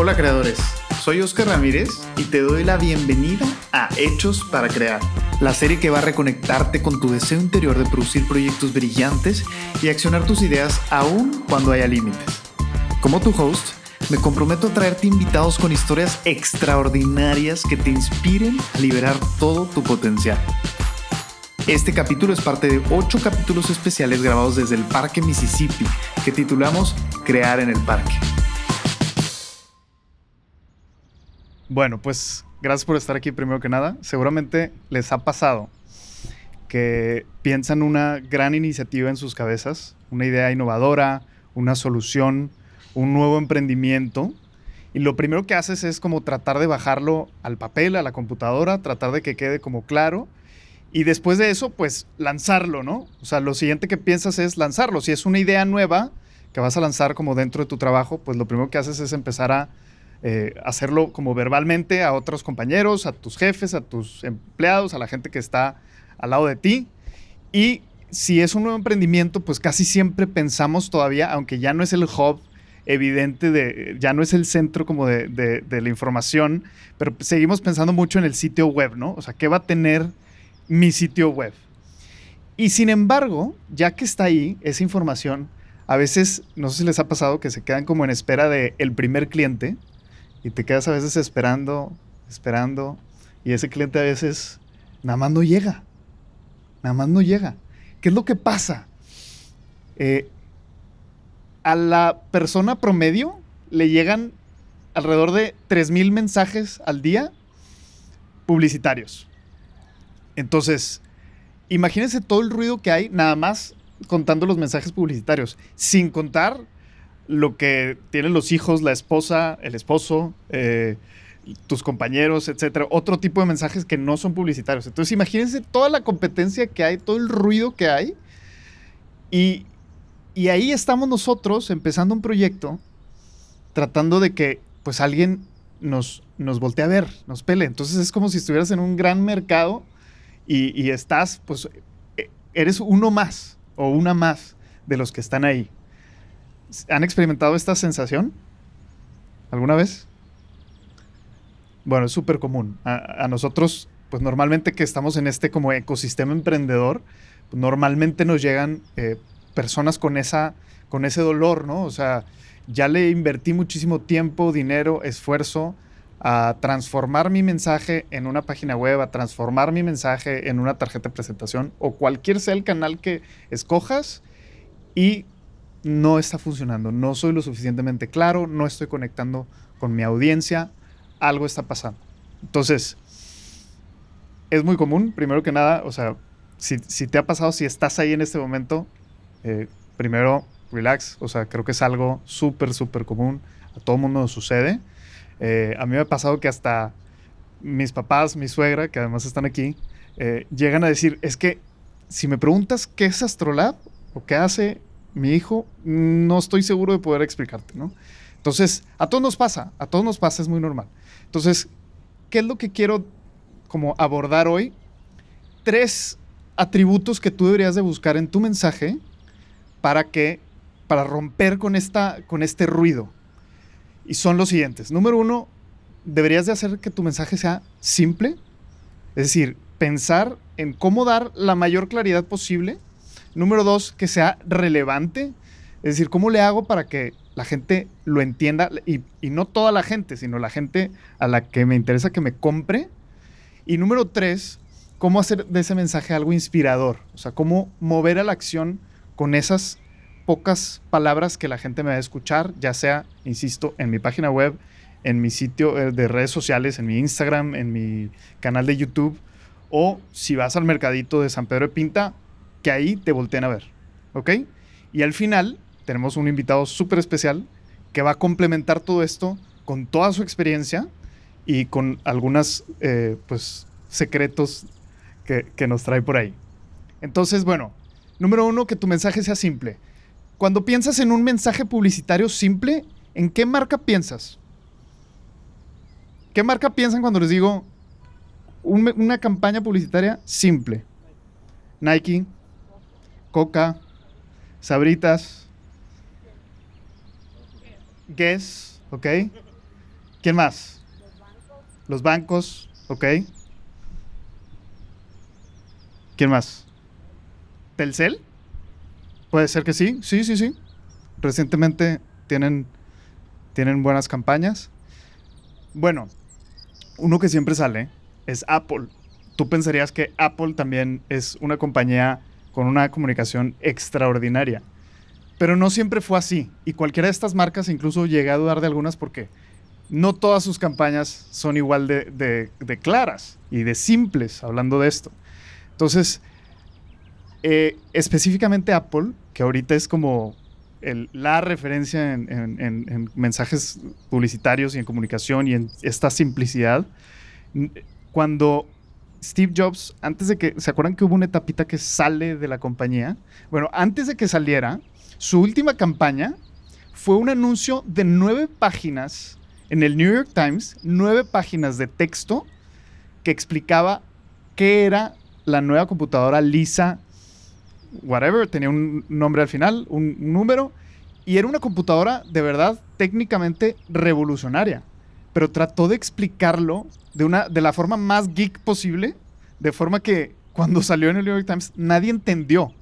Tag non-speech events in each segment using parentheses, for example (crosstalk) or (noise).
Hola creadores, soy Oscar Ramírez y te doy la bienvenida a Hechos para Crear, la serie que va a reconectarte con tu deseo interior de producir proyectos brillantes y accionar tus ideas aún cuando haya límites. Como tu host, me comprometo a traerte invitados con historias extraordinarias que te inspiren a liberar todo tu potencial. Este capítulo es parte de ocho capítulos especiales grabados desde el Parque Mississippi que titulamos Crear en el Parque. Bueno, pues gracias por estar aquí primero que nada. Seguramente les ha pasado que piensan una gran iniciativa en sus cabezas, una idea innovadora, una solución, un nuevo emprendimiento. Y lo primero que haces es como tratar de bajarlo al papel, a la computadora, tratar de que quede como claro. Y después de eso, pues lanzarlo, ¿no? O sea, lo siguiente que piensas es lanzarlo. Si es una idea nueva que vas a lanzar como dentro de tu trabajo, pues lo primero que haces es empezar a eh, hacerlo como verbalmente a otros compañeros, a tus jefes, a tus empleados, a la gente que está al lado de ti. Y si es un nuevo emprendimiento, pues casi siempre pensamos todavía, aunque ya no es el hub evidente de, ya no es el centro como de, la información, pero seguimos pensando mucho en el sitio web, ¿no? O sea, ¿qué va a tener mi sitio web? Y sin embargo, ya que está ahí esa información, a veces, no sé si les ha pasado que se quedan como en espera del el primer cliente, y te quedas a veces esperando, esperando, y ese cliente a veces nada más no llega. Nada más no llega. ¿Qué es lo que pasa? Eh, a la persona promedio le llegan alrededor de 3.000 mensajes al día publicitarios. Entonces, imagínense todo el ruido que hay nada más contando los mensajes publicitarios, sin contar lo que tienen los hijos, la esposa, el esposo, eh, tus compañeros, etcétera. Otro tipo de mensajes que no son publicitarios. Entonces, imagínense toda la competencia que hay, todo el ruido que hay. Y, y ahí estamos nosotros empezando un proyecto tratando de que pues alguien nos, nos voltee a ver, nos pele. Entonces es como si estuvieras en un gran mercado y, y estás, pues, e, eres uno más o una más de los que están ahí. ¿Han experimentado esta sensación? ¿Alguna vez? Bueno, es súper común. A, nosotros, pues normalmente que estamos en este como ecosistema emprendedor, normalmente nos llegan eh, personas con, esa, con ese dolor, ¿no? O sea, ya le invertí muchísimo tiempo, dinero, esfuerzo a transformar mi mensaje en una página web, a transformar mi mensaje en una tarjeta de presentación o cualquier sea el canal que escojas y no está funcionando, no soy lo suficientemente claro, no estoy conectando con mi audiencia, algo está pasando. Entonces, es muy común, primero que nada, o sea, si, te ha pasado, si estás ahí en este momento, eh, primero, relax, o sea, creo que es algo súper, súper común, a todo mundo nos sucede. Eh, a mí me ha pasado que hasta mis papás, mi suegra, que además están aquí, eh, llegan a decir, es que si me preguntas qué es Astrolab o qué hace mi hijo, no estoy seguro de poder explicarte, ¿no? Entonces, a todos nos pasa, a todos nos pasa, es muy normal. Entonces, ¿qué es lo que quiero como abordar hoy? Tres atributos que tú deberías de buscar en tu mensaje para que, para romper con, esta, con este ruido. Y son los siguientes. Número uno, deberías de hacer que tu mensaje sea simple, es decir, pensar en cómo dar la mayor claridad posible Número dos, que sea relevante. Es decir, ¿cómo le hago para que la gente lo entienda? Y, no toda la gente, sino la gente a la que me interesa que me compre. Y número tres, cómo hacer de ese mensaje algo inspirador. O sea, cómo mover a la acción con esas pocas palabras que la gente me va a escuchar, ya sea, insisto, en mi página web, en mi sitio eh, de redes sociales, en mi Instagram, en mi canal de YouTube, o si vas al mercadito de San Pedro de Pinta, que ahí te volteen a ver. ¿Ok? Y al final tenemos un invitado súper especial que va a complementar todo esto con toda su experiencia y con algunos eh, pues, secretos que, que nos trae por ahí. Entonces, bueno, número uno, que tu mensaje sea simple. Cuando piensas en un mensaje publicitario simple, ¿en qué marca piensas? ¿Qué marca piensan cuando les digo una campaña publicitaria simple? Nike, Coca, Sabritas, Guess, ¿ok? ¿Quién más? Los bancos, ok. ¿Quién más? ¿Telcel? Puede ser que sí, sí, sí, sí. Recientemente tienen, tienen buenas campañas. Bueno, uno que siempre sale es Apple. Tú pensarías que Apple también es una compañía con una comunicación extraordinaria. Pero no siempre fue así. Y cualquiera de estas marcas, incluso llegué a dudar de algunas porque no todas sus campañas son igual de, claras y de simples, hablando de esto. Entonces, eh, específicamente Apple, que ahorita es como la referencia en, mensajes publicitarios y en comunicación y en esta simplicidad, cuando Steve Jobs, antes de que, ¿se acuerdan que hubo una etapita que sale de la compañía? Bueno, antes de que saliera, su última campaña fue un anuncio de nueve páginas en el New York Times, nueve páginas de texto que explicaba qué era la nueva computadora Lisa, whatever, tenía un nombre al final, un número, y era una computadora de verdad técnicamente revolucionaria, pero trató de explicarlo de, una, de la forma más geek posible, de forma que cuando salió en el New York Times nadie entendió. O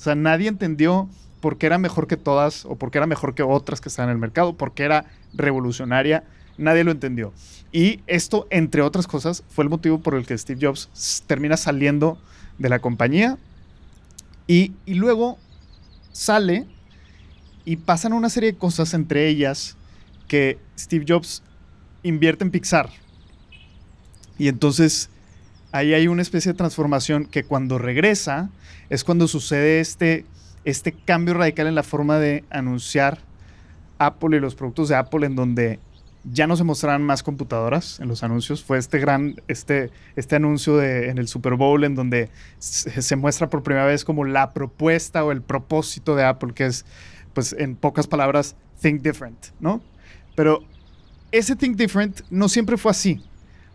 sea, nadie entendió por qué era mejor que todas o por qué era mejor que otras que estaban en el mercado, porque era revolucionaria, nadie lo entendió. Y esto, entre otras cosas, fue el motivo por el que Steve Jobs termina saliendo de la compañía y luego sale y pasan una serie de cosas, entre ellas que Steve Jobs invierte en Pixar. Y entonces ahí hay una especie de transformación que cuando regresa es cuando sucede este este cambio radical en la forma de anunciar Apple y los productos de Apple en donde ya no se mostraran más computadoras en los anuncios. Fue este gran, este, este anuncio de, en el Super Bowl en donde se, muestra por primera vez como la propuesta o el propósito de Apple, que es, pues en pocas palabras, think different, ¿no? Pero ese think different no siempre fue así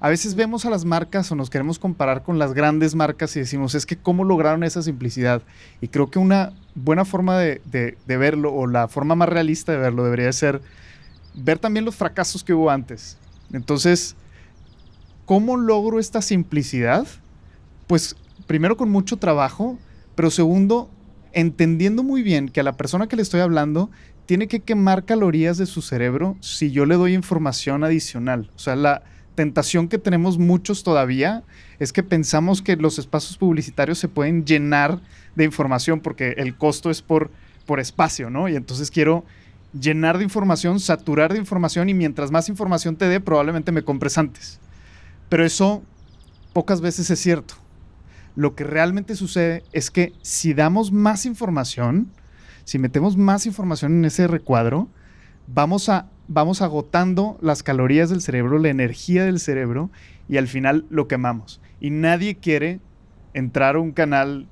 a veces vemos a las marcas o nos queremos comparar con las grandes marcas y decimos, es que cómo lograron esa simplicidad. Y creo que una buena forma de, verlo o la forma más realista de verlo debería ser ver también los fracasos que hubo antes. Entonces, ¿cómo logro esta simplicidad? Pues primero con mucho trabajo, pero segundo, entendiendo muy bien que a la persona que le estoy hablando tiene que quemar calorías de su cerebro si yo le doy información adicional. O sea, la, tentación que tenemos muchos todavía es que pensamos que los espacios publicitarios se pueden llenar de información porque el costo es por, por espacio, ¿no? Y entonces quiero llenar de información, saturar de información y mientras más información te dé, probablemente me compres antes. Pero eso pocas veces es cierto. Lo que realmente sucede es que si damos más información, si metemos más información en ese recuadro, vamos a vamos agotando las calorías del cerebro, la energía del cerebro y al final lo quemamos. Y nadie quiere entrar a un canal,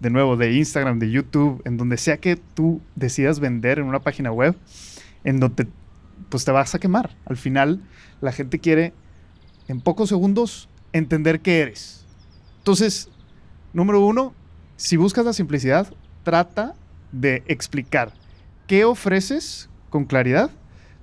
de nuevo, de Instagram, de YouTube, en donde sea que tú decidas vender en una página web, en donde pues te vas a quemar. Al final la gente quiere en pocos segundos entender qué eres. Entonces, número uno, si buscas la simplicidad, trata de explicar qué ofreces con claridad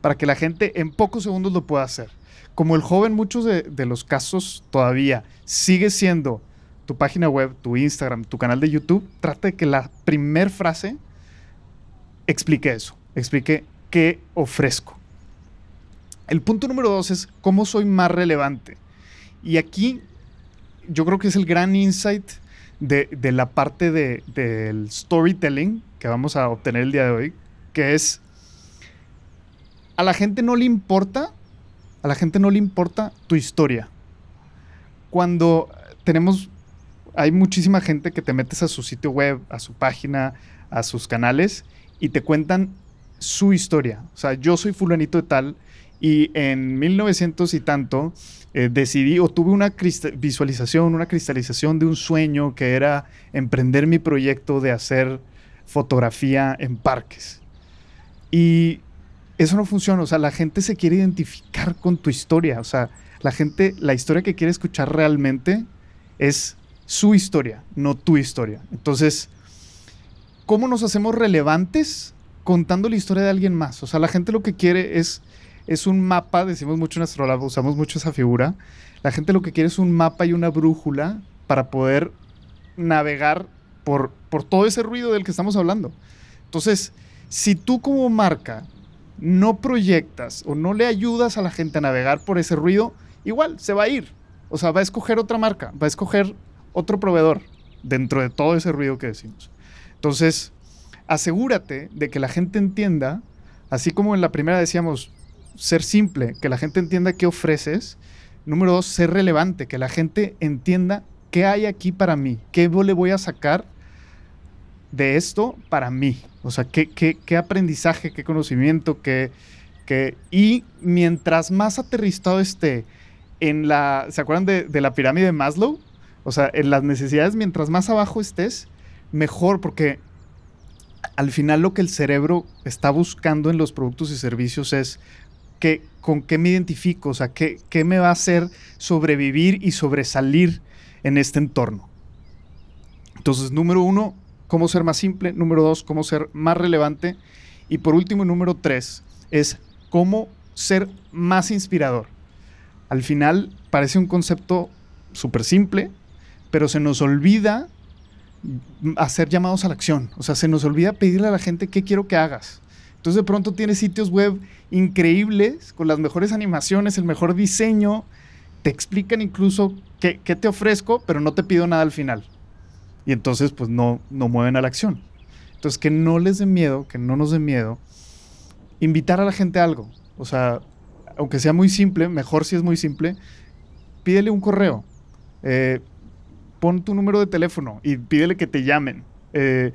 para que la gente en pocos segundos lo pueda hacer. Como el joven, muchos de, los casos todavía sigue siendo tu página web, tu Instagram, tu canal de YouTube, trata de que la primer frase explique eso, explique qué ofrezco. El punto número dos es cómo soy más relevante. Y aquí yo creo que es el gran insight de, la parte del storytelling que vamos a obtener el día de hoy, que es a la gente no le importa, a la gente no le importa tu historia. Cuando tenemos, hay muchísima gente que te metes a su sitio web, a su página, a sus canales y te cuentan su historia. O sea, yo soy fulanito de tal y en 1900 y tanto eh, decidí o tuve una visualización, una cristalización de un sueño que era emprender mi proyecto de hacer fotografía en parques. Y eso no funciona. O sea, la gente se quiere identificar con tu historia. O sea, la gente, la historia que quiere escuchar realmente es su historia, no tu historia. Entonces, ¿cómo nos hacemos relevantes contando la historia de alguien más? O sea, la gente lo que quiere es es un mapa, decimos mucho en Astrolab, usamos mucho esa figura. La gente lo que quiere es un mapa y una brújula para poder navegar por, por todo ese ruido del que estamos hablando. Entonces, si tú como marca no proyectas o no le ayudas a la gente a navegar por ese ruido, igual se va a ir. O sea, va a escoger otra marca, va a escoger otro proveedor dentro de todo ese ruido que decimos. Entonces, asegúrate de que la gente entienda, así como en la primera decíamos, ser simple, que la gente entienda qué ofreces. Número dos, ser relevante, que la gente entienda qué hay aquí para mí, qué le voy a sacar de esto para mí. O sea, qué, qué, aprendizaje, qué conocimiento, qué, qué... Y mientras más aterrizado esté en la... ¿Se acuerdan de, de la pirámide de Maslow? O sea, en las necesidades, mientras más abajo estés, mejor, porque al final lo que el cerebro está buscando en los productos y servicios es que, con qué me identifico, o sea, qué, qué me va a hacer sobrevivir y sobresalir en este entorno. Entonces, número uno, cómo ser más simple. Número dos, cómo ser más relevante. Y por último, número tres, es cómo ser más inspirador. Al final parece un concepto súper simple, pero se nos olvida hacer llamados a la acción. O sea, se nos olvida pedirle a la gente qué quiero que hagas. Entonces de pronto tienes sitios web increíbles, con las mejores animaciones, el mejor diseño. Te explican incluso qué, qué te ofrezco, pero no te pido nada al final. Y entonces pues no, no mueven a la acción. Entonces que no les dé miedo, que no nos dé miedo, invitar a la gente a algo. O sea, aunque sea muy simple, mejor si es muy simple, pídele un correo. Eh, pon tu número de teléfono y pídele que te llamen. Eh,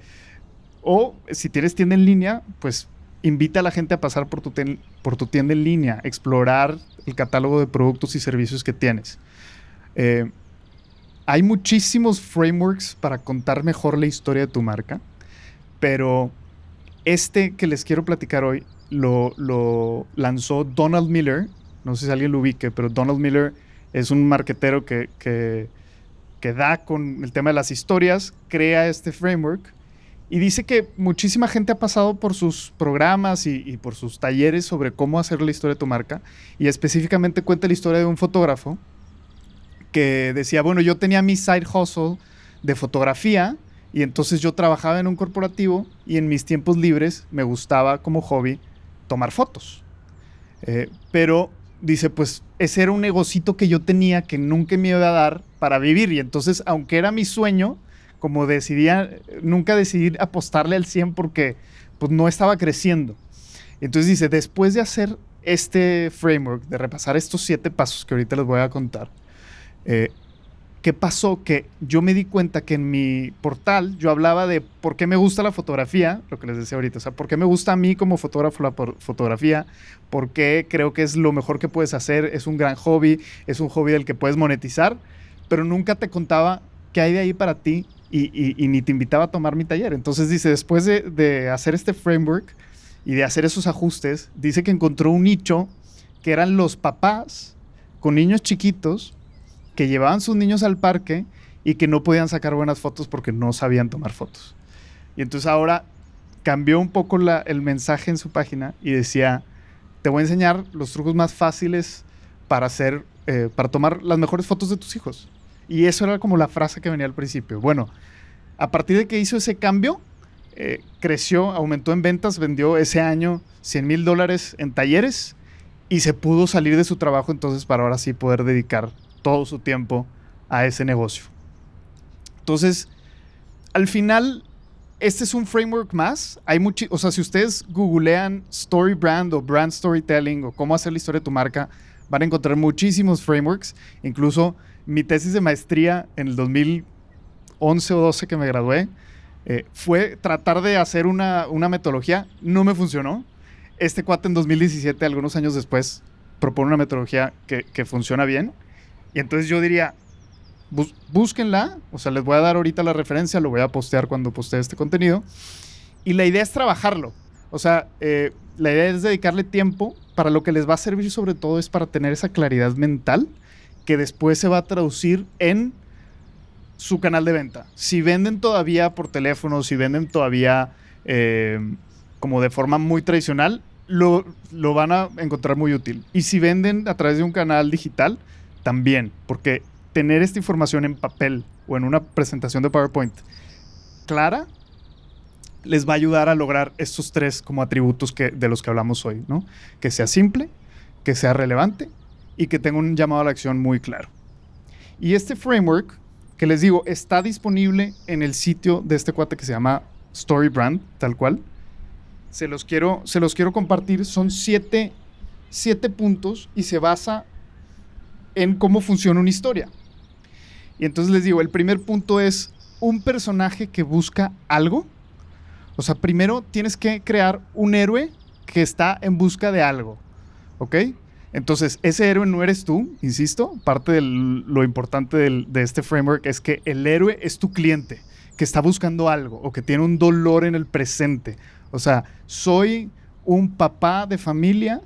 o si tienes tienda en línea, pues invita a la gente a pasar por tu, tienda en línea, explorar el catálogo de productos y servicios que tienes. Eh, hay muchísimos frameworks para contar mejor la historia de tu marca, pero este que les quiero platicar hoy lo, lanzó Donald Miller. No sé si alguien lo ubique, pero Donald Miller es un marquetero que, que, da con el tema de las historias, crea este framework y dice que muchísima gente ha pasado por sus programas y, por sus talleres sobre cómo hacer la historia de tu marca y específicamente cuenta la historia de un fotógrafo que decía, bueno, yo tenía mi side hustle de fotografía y entonces yo trabajaba en un corporativo y en mis tiempos libres me gustaba como hobby tomar fotos. Eh, pero dice, pues ese era un negocito que yo tenía que nunca me iba a dar para vivir y entonces, aunque era mi sueño, como decidía, nunca decidí apostarle al 100 porque pues no estaba creciendo. Entonces dice, después de hacer este framework, de repasar estos siete pasos que ahorita les voy a contar, eh, ¿Qué pasó? Que yo me di cuenta que en mi portal yo hablaba de por qué me gusta la fotografía, lo que les decía ahorita, o sea, por qué me gusta a mí como fotógrafo la fotografía, por qué creo que es lo mejor que puedes hacer, es un gran hobby, es un hobby del que puedes monetizar, pero nunca te contaba qué hay de ahí para ti y, ni te invitaba a tomar mi taller. Entonces dice, después de, de hacer este framework y de hacer esos ajustes, dice que encontró un nicho que eran los papás con niños chiquitos que llevaban sus niños al parque y que no podían sacar buenas fotos porque no sabían tomar fotos. Y entonces ahora cambió un poco el mensaje en su página y decía, te voy a enseñar los trucos más fáciles para hacer, eh, para tomar las mejores fotos de tus hijos. Y eso era como la frase que venía al principio. Bueno, a partir de que hizo ese cambio, eh, creció, aumentó en ventas, vendió ese año 100 mil dólares en talleres y se pudo salir de su trabajo entonces para ahora sí poder dedicar todo su tiempo a ese negocio. Entonces, al final, este es un framework más. Hay mucho, o sea, si ustedes googlean story brand o brand storytelling o cómo hacer la historia de tu marca, van a encontrar muchísimos frameworks. Incluso mi tesis de maestría en el 2011 o 12 que me gradué eh, fue tratar de hacer una, metodología. No me funcionó. Este cuate en 2017, algunos años después, propone una metodología que, que funciona bien y entonces yo diría, búsquenla, o sea, les voy a dar ahorita la referencia, lo voy a postear cuando postee este contenido. Y la idea es trabajarlo. O sea, eh, la idea es dedicarle tiempo. Para lo que les va a servir sobre todo es para tener esa claridad mental que después se va a traducir en su canal de venta. Si venden todavía por teléfono, si venden todavía eh, como de forma muy tradicional, lo, lo van a encontrar muy útil. Y si venden a través de un canal digital, también, porque tener esta información en papel o en una presentación de PowerPoint clara les va a ayudar a lograr estos tres como atributos que, de los que hablamos hoy, ¿no? Que sea simple, que sea relevante y que tenga un llamado a la acción muy claro. Y este framework, que les digo, está disponible en el sitio de este cuate que se llama StoryBrand, tal cual. Se los quiero, se los quiero compartir. Son siete, siete puntos y se basa en cómo funciona una historia. Y entonces les digo, el primer punto es un personaje que busca algo. O sea, primero tienes que crear un héroe que está en busca de algo. ¿Ok? Entonces, ese héroe no eres tú, insisto. Parte de lo importante de este framework es que el héroe es tu cliente, que está buscando algo o que tiene un dolor en el presente. O sea, soy un papá de familia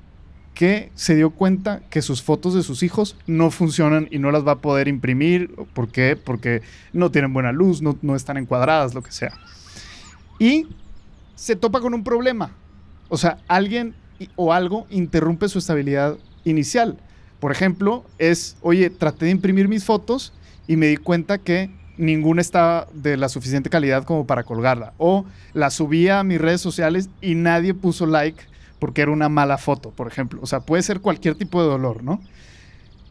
que se dio cuenta que sus fotos de sus hijos no funcionan y no las va a poder imprimir. ¿Por qué? Porque no tienen buena luz, no, no están encuadradas, lo que sea. Y se topa con un problema. O sea, alguien o algo interrumpe su estabilidad inicial. Por ejemplo, es, oye, traté de imprimir mis fotos y me di cuenta que ninguna estaba de la suficiente calidad como para colgarla. O la subí a mis redes sociales y nadie puso like porque era una mala foto, por ejemplo. O sea, puede ser cualquier tipo de dolor, ¿no?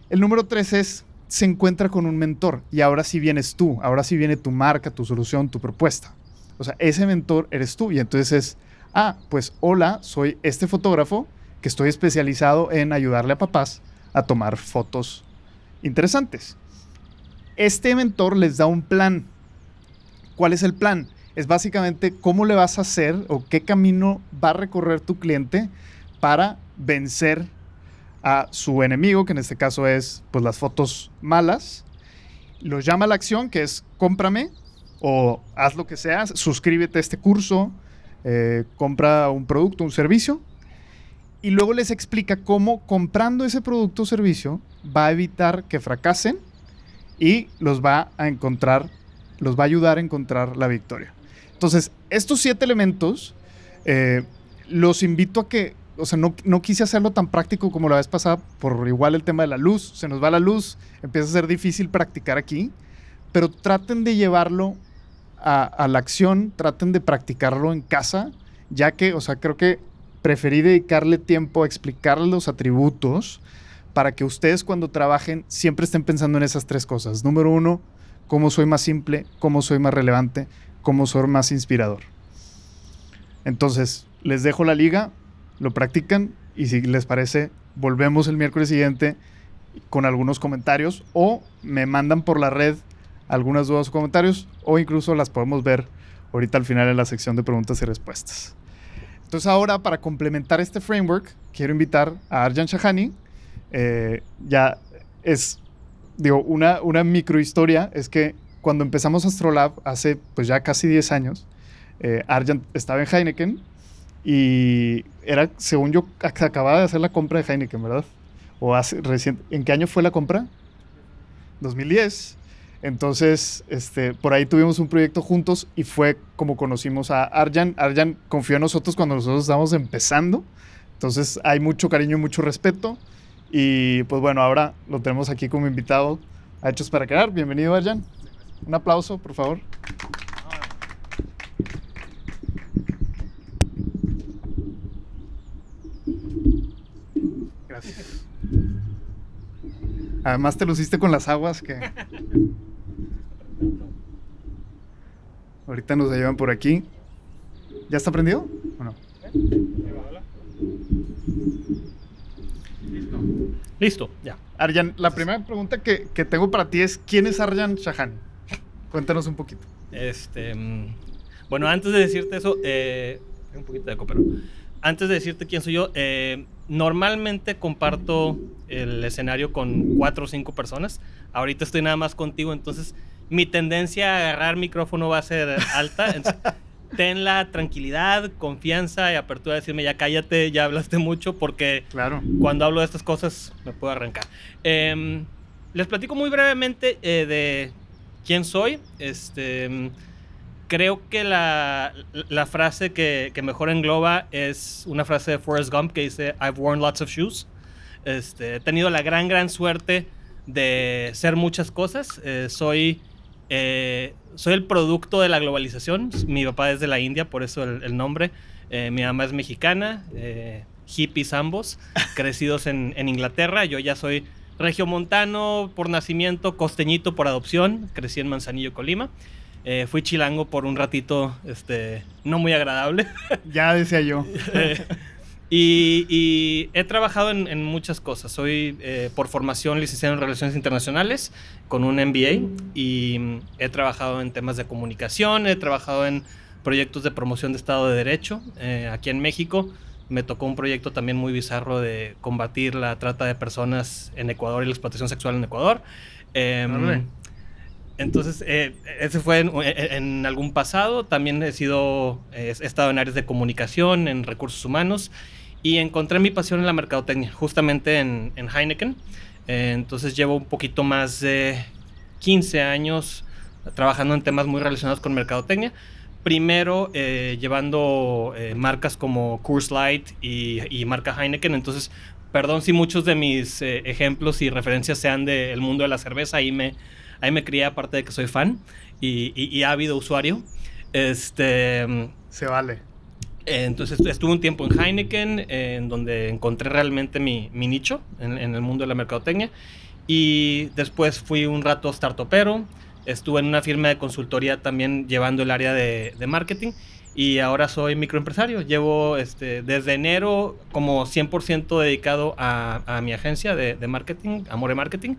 El número tres es, se encuentra con un mentor y ahora sí vienes tú, ahora sí viene tu marca, tu solución, tu propuesta. O sea, ese mentor eres tú y entonces es, ah, pues hola, soy este fotógrafo que estoy especializado en ayudarle a papás a tomar fotos interesantes. Este mentor les da un plan. ¿Cuál es el plan? es básicamente cómo le vas a hacer o qué camino va a recorrer tu cliente para vencer a su enemigo, que en este caso es pues las fotos malas. Los llama a la acción, que es cómprame o haz lo que sea, suscríbete a este curso, eh, compra un producto, un servicio. Y luego les explica cómo comprando ese producto o servicio va a evitar que fracasen y los va a encontrar, los va a ayudar a encontrar la victoria. Entonces, estos siete elementos eh, los invito a que, o sea, no, no, quise hacerlo tan práctico como la vez pasada, por igual el tema de la luz, se nos va la luz, empieza a ser difícil practicar aquí, pero traten de llevarlo a, a la acción, traten de practicarlo en casa, ya que, o sea, creo que preferí dedicarle tiempo a explicar los atributos para que ustedes cuando trabajen siempre estén pensando en esas tres cosas. Número uno, cómo soy más simple, cómo soy más relevante, cómo ser más inspirador. Entonces, les dejo la liga, lo practican y si les parece, volvemos el miércoles siguiente con algunos comentarios o me mandan por la red algunas dudas o comentarios o incluso las podemos ver ahorita al final en la sección de preguntas y respuestas. Entonces ahora para complementar este framework quiero invitar a Arjan Shahani. Eh, ya es, digo, una, una microhistoria es que cuando empezamos Astrolab hace pues ya casi 10 años, eh, Argent estaba en Heineken y era, según yo, acababa de hacer la compra de Heineken, ¿verdad? O hace reciente, ¿en qué año fue la compra? 2010. Entonces, este, por ahí tuvimos un proyecto juntos y fue como conocimos a Arjan. Arjan confió en nosotros cuando nosotros estábamos empezando. Entonces, hay mucho cariño y mucho respeto. Y pues bueno, ahora lo tenemos aquí como invitado a Hechos para Crear. Bienvenido, Arjan. Un aplauso, por favor. Gracias. Además te luciste con las aguas que... (laughs) Ahorita nos llevan por aquí. ¿Ya está prendido o no? Listo. Listo, ya. Arjan, la primera pregunta que, que tengo para ti es, ¿quién es Arjan Shahan? Cuéntanos un poquito. Este, mm, bueno, antes de decirte eso, eh, un poquito de eco, pero antes de decirte quién soy yo, eh, normalmente comparto el escenario con cuatro o cinco personas. Ahorita estoy nada más contigo, entonces mi tendencia a agarrar micrófono va a ser alta. (laughs) ten la tranquilidad, confianza y apertura de decirme ya cállate, ya hablaste mucho, porque claro. cuando hablo de estas cosas me puedo arrancar. Em, les platico muy brevemente eh, de quién soy. Este, creo que la, la frase que, que, mejor engloba es una frase de Forrest Gump que dice, I've worn lots of shoes. Este, he tenido la gran, gran suerte de ser muchas cosas. Eh, soy, eh, soy el producto de la globalización. Mi papá es de la India, por eso el, el nombre. Eh, mi mamá es mexicana, hippies ambos, (laughs) crecidos en, en Inglaterra. Yo ya soy regiomontano por nacimiento, costeñito por adopción. Crecí en Manzanillo, Colima. Eh, fui chilango por un ratito, este, no muy agradable. Ya decía yo. (laughs) y, he trabajado en, muchas cosas. Soy eh, por formación licenciado en Relaciones Internacionales con un MBA y mm, he trabajado en temas de comunicación, he trabajado en proyectos de promoción de Estado de Derecho eh, aquí en México. Me tocó un proyecto también muy bizarro de combatir la trata de personas en Ecuador y la explotación sexual en Ecuador. Em, entonces, eh, ese fue en, algún pasado. También he sido, he estado en áreas de comunicación, en recursos humanos y encontré mi pasión en la mercadotecnia, justamente en, Heineken. Eh, entonces, llevo un poquito más de 15 años trabajando en temas muy relacionados con mercadotecnia. Primero, eh, llevando marcas como Coors Light y, y, marca Heineken. Entonces, perdón si muchos de mis ejemplos y referencias sean del mundo de la cerveza. Ahí me Ahí me crié, aparte de que soy fan y, y, ha habido usuario. Este. Se vale. Entonces estuve un tiempo en Heineken, en donde encontré realmente mi, mi nicho en, en, el mundo de la mercadotecnia. Y después fui un rato startupero. Estuve en una firma de consultoría también llevando el área de, de marketing. Y ahora soy microempresario. Llevo este, desde enero como 100% dedicado a, a, mi agencia de, de marketing, Amore Marketing.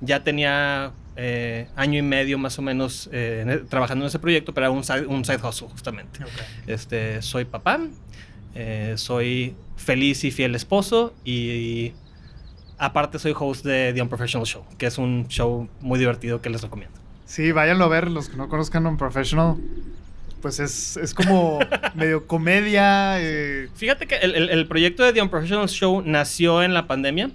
Ya tenía eh, año y medio más o menos eh, e, trabajando en ese proyecto, pero era un side, un side hustle justamente. Este, soy papá, eh, soy feliz y fiel esposo y, aparte soy host de The Unprofessional Show, que es un show muy divertido que les recomiendo. Sí, váyanlo a ver, los que no conozcan Unprofessional. Pues es, es como (laughs) medio comedia. Fíjate que el, el, el proyecto de The Unprofessional Show nació en la pandemia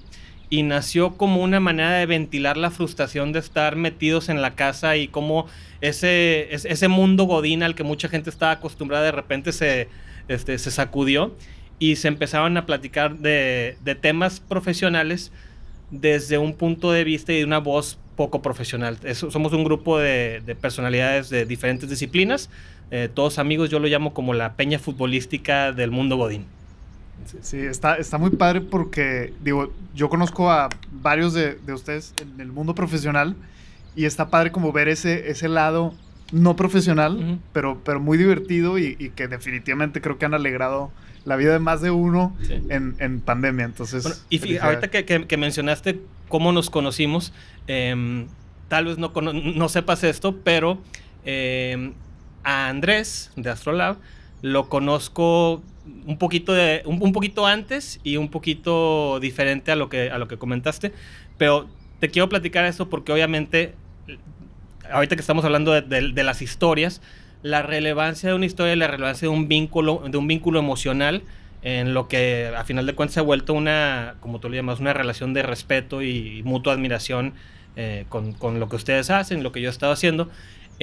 y nació como una manera de ventilar la frustración de estar metidos en la casa y como ese, ese mundo godín al que mucha gente estaba acostumbrada de repente se, este, se sacudió y se empezaron a platicar de, de temas profesionales desde un punto de vista y de una voz poco profesional. somos un grupo de, de, personalidades de diferentes disciplinas, eh, todos amigos, yo lo llamo como la peña futbolística del mundo godín. Sí, está, está muy padre porque, digo, yo conozco a varios de, de, ustedes en el mundo profesional y está padre como ver ese, ese lado no profesional, uh -huh. pero, pero muy divertido y, y, que definitivamente creo que han alegrado la vida de más de uno sí. en, en, pandemia. Entonces, bueno, y fíjate, ahorita que, que, que, mencionaste cómo nos conocimos, eh, tal vez no, no, sepas esto, pero eh, a Andrés de Astrolab lo conozco un poquito, de, un, un, poquito antes y un poquito diferente a lo, que, a lo que comentaste, pero te quiero platicar eso porque obviamente, ahorita que estamos hablando de, de, de las historias, la relevancia de una historia, la relevancia de un vínculo, de un vínculo emocional, en lo que a final de cuentas se ha vuelto una, como tú le llamas, una relación de respeto y mutua admiración eh, con, con, lo que ustedes hacen, lo que yo he estado haciendo.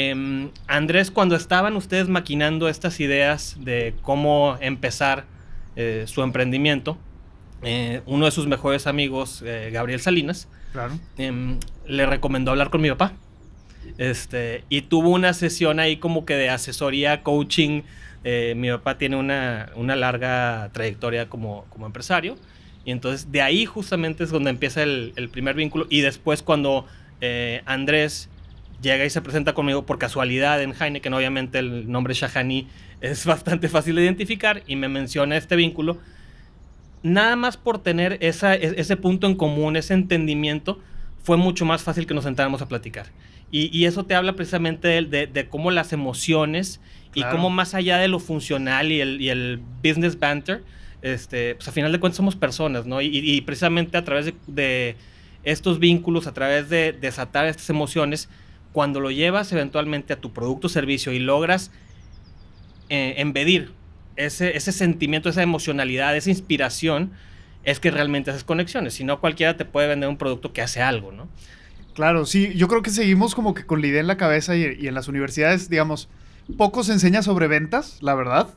Eh, Andrés, cuando estaban ustedes maquinando estas ideas de cómo empezar eh, su emprendimiento, eh, uno de sus mejores amigos, eh, Gabriel Salinas, claro. Em, le recomendó hablar con mi papá. Este, y tuvo una sesión ahí como que de asesoría, coaching. Mi papá tiene una, una larga trayectoria como, como, empresario. Y entonces de ahí justamente es donde empieza el, el primer vínculo. Y después cuando eh, Andrés llega y se presenta conmigo por casualidad en Heineken, obviamente el nombre Shahani es (laughs) bastante fácil de identificar y me menciona este vínculo. Nada más por tener esa, ese punto en común, ese entendimiento, fue mucho más fácil que nos sentáramos a platicar. Y, y eso te habla precisamente de, de, de cómo las emociones claro. y cómo más allá de lo funcional y el, y el business banter, este, pues a final de cuentas somos personas, ¿no? Y, y precisamente a través de, de, estos vínculos, a través de desatar estas emociones, cuando lo llevas eventualmente a tu producto o servicio y logras eh, embedir ese, ese sentimiento, esa emocionalidad, esa inspiración, es que realmente haces conexiones. Si no, cualquiera te puede vender un producto que hace algo, ¿no? Claro, sí, yo creo que seguimos como que con la idea en la cabeza y, y en las universidades, digamos, poco se enseña sobre ventas, la verdad.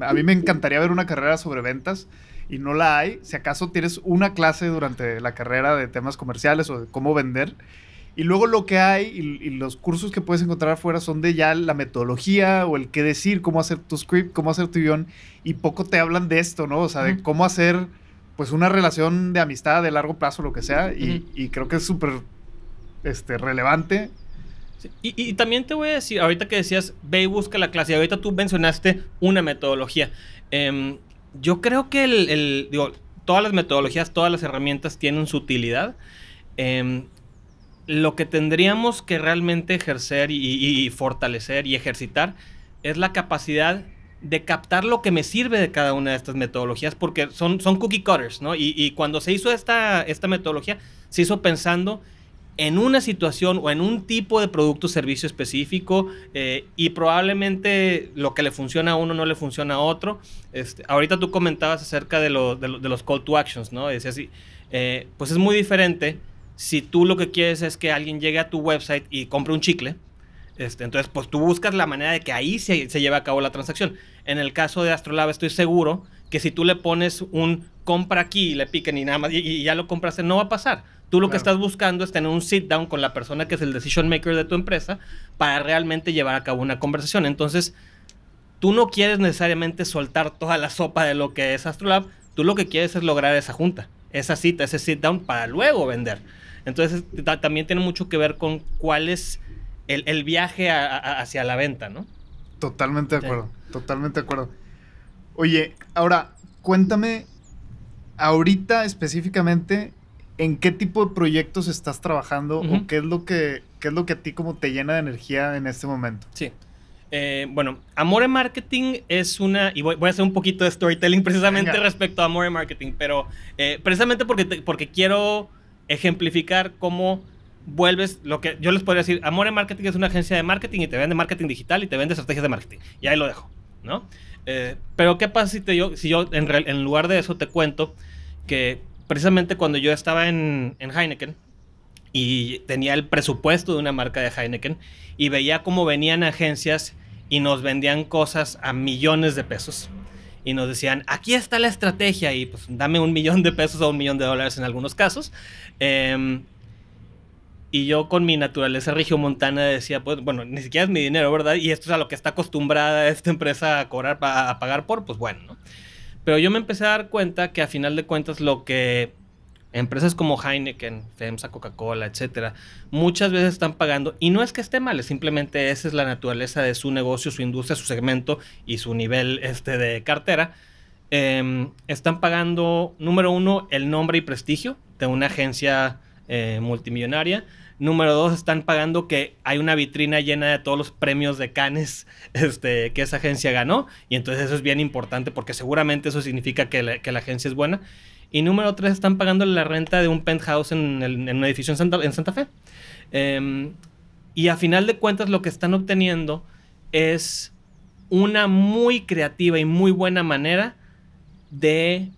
A mí me encantaría ver una carrera sobre ventas y no la hay. Si acaso tienes una clase durante la carrera de temas comerciales o de cómo vender. Y luego lo que hay y, los cursos que puedes encontrar afuera son de ya la metodología o el qué decir, cómo hacer tu script, cómo hacer tu guion. Y poco te hablan de esto, ¿no? O sea, de cómo hacer pues una relación de amistad de largo plazo, lo que sea. Y, creo que es súper este, relevante. Y, también te voy a decir, ahorita que decías, ve y busca la clase, y ahorita tú mencionaste una metodología. Em, yo creo que el, digo, todas las metodologías, todas las herramientas tienen su utilidad. Em, lo que tendríamos que realmente ejercer y, fortalecer y ejercitar es la capacidad de captar lo que me sirve de cada una de estas metodologías, porque son, son cookie cutters, ¿no? Y, cuando se hizo esta, esta metodología, se hizo pensando en una situación o en un tipo de producto o servicio específico eh, y probablemente lo que le funciona a uno no le funciona a otro. Este, ahorita tú comentabas acerca de, de, los call to actions, ¿no? Decía así, eh, pues es muy diferente si tú lo que quieres es que alguien llegue a tu website y compre un chicle. Este, entonces, pues tú buscas la manera de que ahí se, se lleve a cabo la transacción. En el caso de Astrolab, estoy seguro que si tú le pones un compra aquí y le piquen y nada más y, ya lo compraste, no va a pasar Tú lo que estás buscando es tener un sit down con la persona que es el decision maker de tu empresa para realmente llevar a cabo una conversación. Entonces, tú no quieres necesariamente soltar toda la sopa de lo que es Astrolab, tú lo que quieres es lograr esa junta, esa cita, ese sit down para luego vender. Entonces, también tiene mucho que ver con cuál es el, viaje hacia la venta, ¿no? Totalmente de acuerdo, totalmente de acuerdo. Oye, ahora, cuéntame ahorita específicamente ¿en qué tipo de proyectos estás trabajando o qué es lo que qué es lo que a ti como te llena de energía en este momento? Sí. Eh, bueno, Amore Marketing es una, y voy, a hacer un poquito de storytelling precisamente respecto a Amore Marketing, pero eh, precisamente porque, porque quiero ejemplificar cómo vuelves lo que yo les podría decir, Amore Marketing es una agencia de marketing y te vende marketing digital y te vende estrategias de marketing. Y ahí lo dejo, ¿no? Eh, pero ¿qué pasa si, te, yo, si yo en, en lugar de eso te cuento que precisamente cuando yo estaba en, Heineken y tenía el presupuesto de una marca de Heineken y veía cómo venían agencias y nos vendían cosas a millones de pesos y nos decían, aquí está la estrategia y pues dame un millón de pesos o un millón de dólares en algunos casos. Em, y yo con mi naturaleza regiomontana decía, pues bueno, ni siquiera es mi dinero, ¿verdad? Y esto es a lo que está acostumbrada esta empresa a cobrar, a pagar por, pues bueno, ¿no? Pero yo me empecé a dar cuenta que a final de cuentas lo que empresas como Heineken, FEMSA, Coca-Cola, etcétera, muchas veces están pagando, y no es que esté mal, simplemente esa es la naturaleza de su negocio, su industria, su segmento y su nivel este, de cartera. Em, están pagando, número uno, el nombre y prestigio de una agencia eh, multimillonaria. Número dos, están pagando que hay una vitrina llena de todos los premios de Cannes (laughs) este, que esa agencia ganó. Y entonces eso es bien importante porque seguramente eso significa que la, agencia es buena. Y número tres, están pagando la renta de un penthouse en, un edificio en Santa, Fe. Em, y a final de cuentas lo que están obteniendo es una muy creativa y muy buena manera de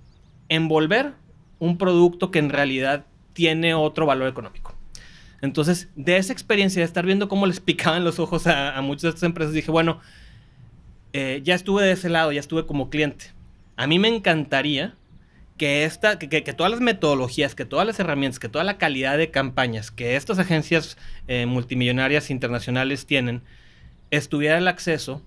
envolver un producto que en realidad tiene otro valor económico. Entonces, de esa experiencia, de estar viendo cómo les (laughs) picaban los ojos a, muchas de estas empresas, dije, bueno, eh, ya estuve de ese lado, ya estuve como cliente. A mí me encantaría que, esta, que, todas las metodologías, que todas las herramientas, que toda la calidad de campañas que estas agencias eh, multimillonarias internacionales tienen, estuviera el acceso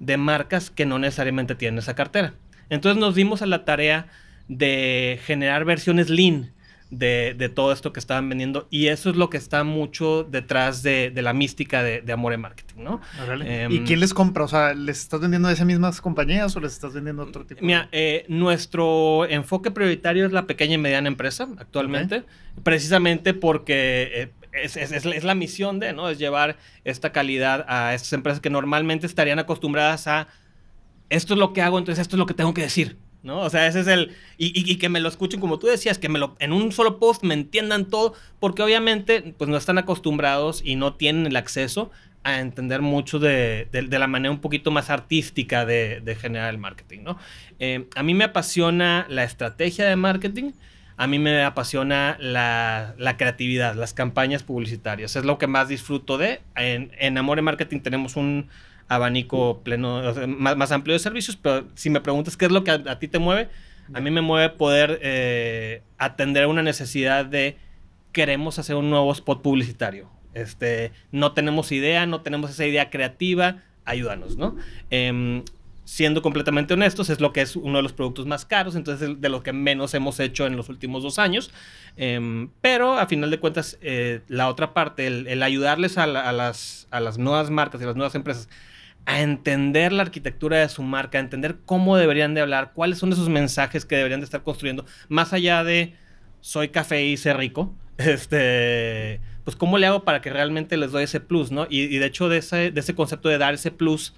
de marcas que no necesariamente tienen esa cartera. Entonces nos dimos a la tarea de generar versiones lean de, todo esto que estaban vendiendo. Y eso es lo que está mucho detrás de, la mística de, de Amore Marketing, ¿no? Em, ¿Y quién les compra? O sea, ¿les estás vendiendo a esas mismas compañías o les estás vendiendo a otro tipo? Mira, eh, nuestro enfoque prioritario es la pequeña y mediana empresa actualmente, precisamente porque... Eh, es, la misión de, ¿no? Es llevar esta calidad a estas empresas que normalmente estarían acostumbradas a esto es lo que hago, entonces esto es lo que tengo que decir. ¿No? O sea, ese es el... Y, que me lo escuchen como tú decías, que me lo, en un solo post me entiendan todo, porque obviamente pues no están acostumbrados y no tienen el acceso a entender mucho de, la manera un poquito más artística de, generar el marketing, ¿no? Eh, a mí me apasiona la estrategia de marketing, a mí me apasiona la, creatividad, las campañas publicitarias, es lo que más disfruto de. En, en Amore Marketing tenemos un abanico pleno, más, amplio de servicios, pero si me preguntas qué es lo que a, ti te mueve, a mí me mueve poder eh, atender una necesidad de queremos hacer un nuevo spot publicitario. Este, no tenemos idea, no tenemos esa idea creativa, ayúdanos, ¿no? Em, siendo completamente honestos, es lo que es uno de los productos más caros, entonces de lo que menos hemos hecho en los últimos dos años. Em, pero a final de cuentas, eh, la otra parte, el, ayudarles a, las, a las nuevas marcas y las nuevas empresas a entender la arquitectura de su marca, a entender cómo deberían de hablar, cuáles son esos mensajes que deberían de estar construyendo, más allá de soy café y sé rico, (laughs) este, pues cómo le hago para que realmente les doy ese plus, ¿no? Y, de hecho de ese, de ese concepto de dar ese plus,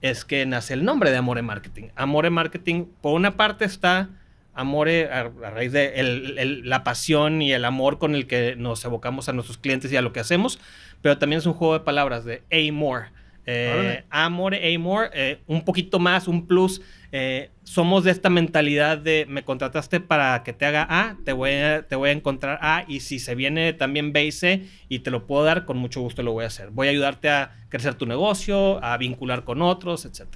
es que nace el nombre de Amore Marketing. Amore Marketing, por una parte está Amore a, raíz de la pasión y el amor con el que nos evocamos a nuestros clientes y a lo que hacemos, pero también es un juego de palabras de A More. Eh, Amore, Amore, eh, un poquito más, un plus eh, somos de esta mentalidad de me contrataste para que te haga A, te voy, a, te voy a encontrar A y si se viene también B y C y te lo puedo dar, con mucho gusto lo voy a hacer. Voy a ayudarte a crecer tu negocio, a vincular con otros, etc.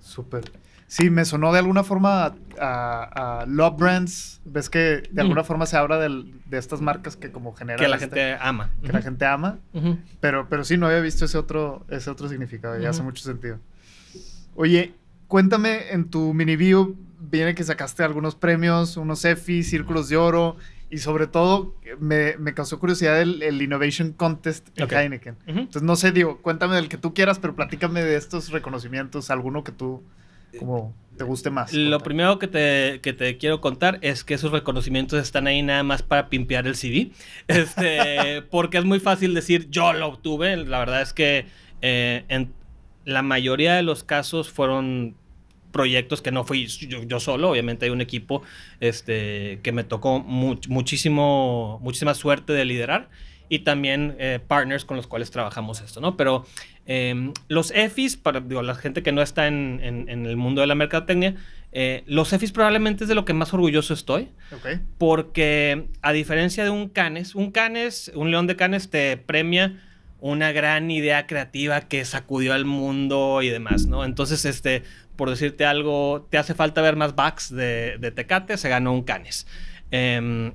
Súper. Sí, me sonó de alguna forma a, Love Brands. Ves que de alguna forma se habla de estas marcas que como generan... Que la este gente ama. Que la gente ama. pero, pero sí, no había visto ese otro, ese otro significado. Y hace mucho sentido. Oye, cuéntame en tu mini view, viene que sacaste algunos premios, unos EFI, círculos de oro, y sobre todo me, causó curiosidad el, Innovation Contest en Heineken. Entonces, no sé, digo, cuéntame del que tú quieras, pero platícame de estos reconocimientos, alguno que tú como te guste más. Lo primero que te, que te, quiero contar es que esos reconocimientos están ahí nada más para pimpear el CV, (laughs) este, porque es muy fácil decir yo lo obtuve, la verdad es que eh, en la mayoría de los casos fueron proyectos que no fui yo, solo, obviamente hay un equipo este, que me tocó muchísimo, muchísima suerte de liderar y también eh, partners con los cuales trabajamos esto, ¿no? Pero em, los EFIs, para la gente que no está en, el mundo de la mercadotecnia, eh, los EFIs probablemente es de lo que más orgulloso estoy. Porque a diferencia de un Canes, un Canes, un León de Canes te premia una gran idea creativa que sacudió al mundo y demás, ¿no? Entonces, este, por decirte algo, te hace falta ver más backs de, Tecate, se ganó un Canes. Em,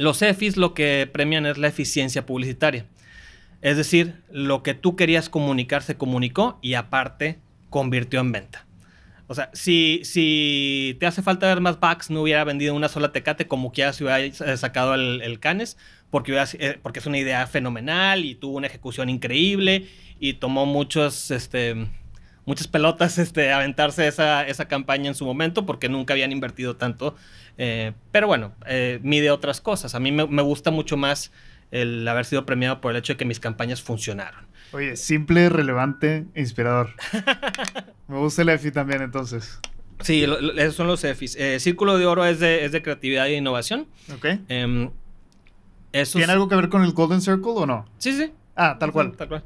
los EFIs lo que premian es la eficiencia publicitaria. Es decir, lo que tú querías comunicar se comunicó y aparte convirtió en venta. O sea, si, si te hace falta ver más backs, no hubiera vendido una sola Tecate como que ya se hubiera sacado el Canes porque, eh, porque es una idea fenomenal y tuvo una ejecución increíble y tomó muchos, este, muchas pelotas (laughs) este, aventarse esa, esa campaña en su momento porque nunca habían invertido tanto. Eh, pero bueno, eh, mide otras cosas. A mí me, me, gusta mucho más el haber sido premiado por el hecho de que mis campañas funcionaron. Oye, simple, relevante, inspirador. (laughs) me gusta el EFI también entonces. Sí, esos son los EFIs. Círculo de Oro es de, es de creatividad e innovación. Ok. Em, ¿Tiene algo que ver con el Golden Circle o no? Sí, sí. Ah, tal cual. Tal cual.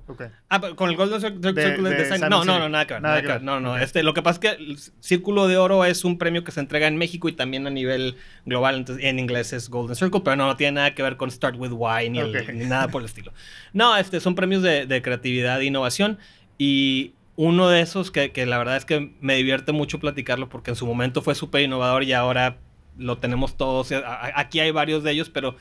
Ah, con el Golden Circle de, Design. No, no, no, nada que ver. Nada que ver. No, no. Este, lo que pasa es que el Círculo de Oro es un premio que se entrega en México y también a nivel global. Entonces, en inglés es Golden Circle, pero no, tiene nada que ver con Start with Why ni, ni nada por el estilo. No, este, son premios de, creatividad e innovación. Y uno de esos que, que, la verdad es que me divierte mucho platicarlo porque en su momento fue súper innovador y ahora lo tenemos todos. Aquí hay varios de ellos, pero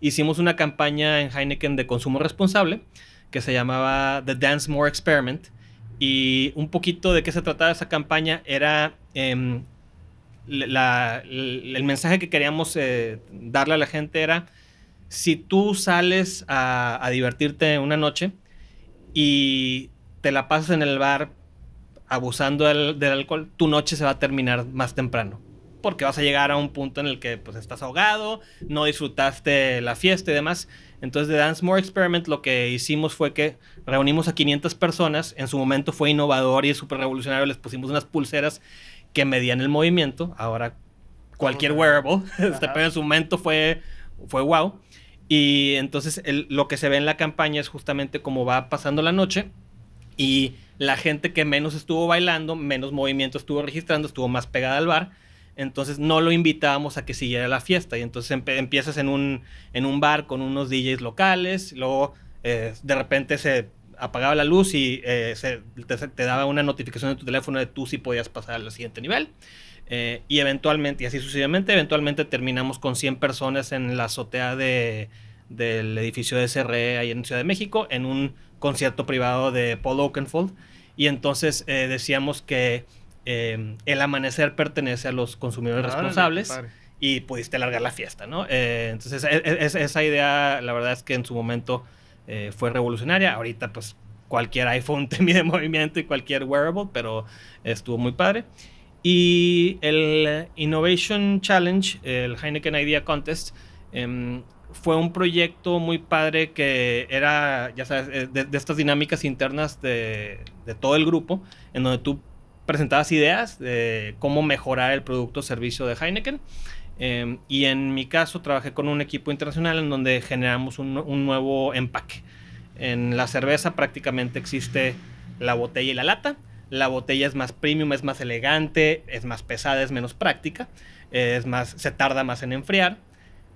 hicimos una campaña en Heineken de consumo responsable que se llamaba The Dance More Experiment. Y un poquito de qué se trataba esa campaña era em, el mensaje que queríamos eh, darle a la gente era, si tú sales a, divertirte una noche y te la pasas en el bar abusando del alcohol, tu noche se va a terminar más temprano porque vas a llegar a un punto en el que pues estás ahogado, no disfrutaste la fiesta y demás. Entonces de Dance More Experiment lo que hicimos fue que reunimos a 500 personas, en su momento fue innovador y súper revolucionario, les pusimos unas pulseras que medían el movimiento, ahora cualquier wearable, (laughs) este, pero en su momento fue, fue wow. Y entonces lo que se ve en la campaña es justamente cómo va pasando la noche y la gente que menos estuvo bailando, menos movimiento estuvo registrando, estuvo más pegada al bar entonces no lo invitábamos a que siguiera la fiesta. Y entonces empiezas en un, en un bar con unos DJs locales, luego eh, de repente se apagaba la luz y eh, se, te, daba una notificación en tu teléfono de tú si podías pasar al siguiente nivel. Eh, y eventualmente, y así sucesivamente, eventualmente terminamos con 100 personas en la azotea de, del edificio de SRE ahí en Ciudad de México, en un concierto privado de Paul Oakenfold. Y entonces eh, decíamos que el amanecer pertenece a los consumidores responsables y pudiste alargar la fiesta, ¿no? entonces, e, e, esa idea, la verdad es que en su momento eh, fue revolucionaria. Ahorita, pues, cualquier iPhone (laughs) te mide movimiento y cualquier wearable, pero estuvo muy padre. Y el Innovation Challenge, el Heineken Idea Contest, em, fue un proyecto muy padre que era, ya sabes, eh, de, estas dinámicas internas de, de, todo el grupo, en donde tú presentabas ideas de cómo mejorar el producto o servicio de Heineken. Em, y en mi caso trabajé con un equipo internacional en donde generamos un, nuevo empaque. En la cerveza prácticamente existe la botella y la lata. La botella es más premium, es más elegante, es más pesada, es menos práctica, es más, se tarda más en enfriar.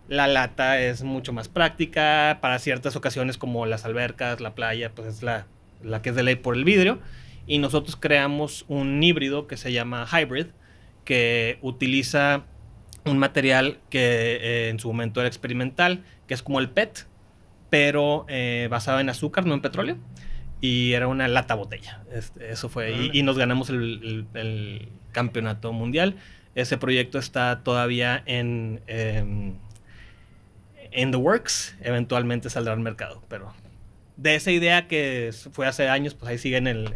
La lata es mucho más práctica para ciertas ocasiones como las albercas, la playa, pues es la, la que es de ley por el vidrio. Y nosotros creamos un híbrido que se llama Hybrid, que utiliza un material que eh, en su momento era experimental, que es como el PET, pero eh, basado en azúcar, no en petróleo. Y era una lata botella. Este, eso fue. Y, nos ganamos el, campeonato mundial. Ese proyecto está todavía en, em, en The Works. Eventualmente saldrá al mercado. Pero de esa idea que fue hace años, pues ahí sigue en el,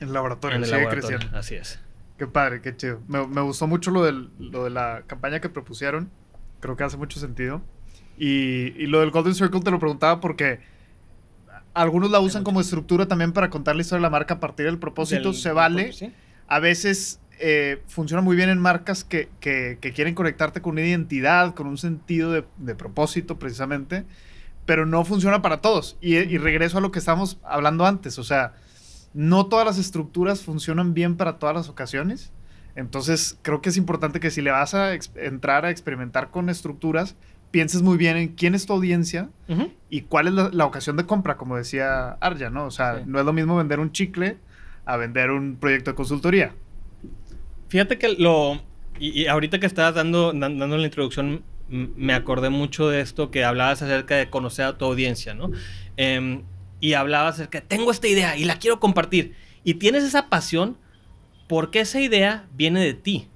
el laboratorio. sigue Creciendo. Así es. Qué padre, qué chido. Me, me gustó mucho lo, del, lo de la campaña que propusieron. Creo que hace mucho sentido. Y, y, lo del Golden Circle te lo preguntaba porque algunos la usan como estructura también para contar la historia de la marca a partir del propósito. se vale. A veces eh, funciona muy bien en marcas que, que, que, quieren conectarte con una identidad, con un sentido de, de propósito precisamente, pero no funciona para todos. Y, y regreso a lo que estábamos hablando antes. O sea, no todas las estructuras funcionan bien para todas las ocasiones. Entonces, creo que es importante que si le vas a entrar a experimentar con estructuras, pienses muy bien en quién es tu audiencia y cuál es la, ocasión de compra, como decía Arya, ¿no? O sea, no es lo mismo vender un chicle a vender un proyecto de consultoría. Fíjate que lo... Y, ahorita que estabas dando, dando la introducción, me acordé mucho de esto que hablabas acerca de conocer a tu audiencia, ¿no? Em, y hablaba acerca, tengo esta idea y la quiero compartir. Y tienes esa pasión porque esa idea viene de ti.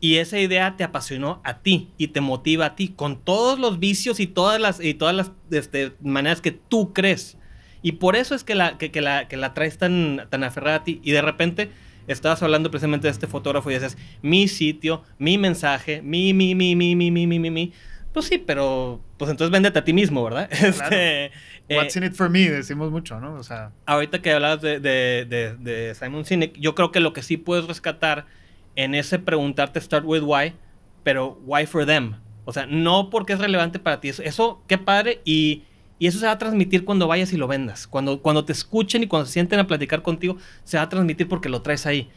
Y esa idea te apasionó a ti y te motiva a ti con todos los vicios y todas las, y todas las este, maneras que tú crees. Y por eso es que la, que, la, que la traes tan, tan aferrada a ti. Y de repente estabas hablando precisamente de este fotógrafo y dices, mi sitio, mi mensaje, mi, mi, mi, mi, mi, mi, mi, mi. Pues sí, pero pues entonces véndete a ti mismo, ¿verdad? (laughs) Este, What's in it for me, decimos mucho, ¿no? O sea. Ahorita que hablabas de, de, de, Simon Sinek, yo creo que lo que sí puedes rescatar en ese preguntarte start with why, pero why for them. O sea, no porque es relevante para ti. Eso, qué padre. Y, y, eso se va a transmitir cuando vayas y lo vendas. Cuando, cuando te escuchen y cuando se sienten a platicar contigo, se va a transmitir porque lo traes ahí.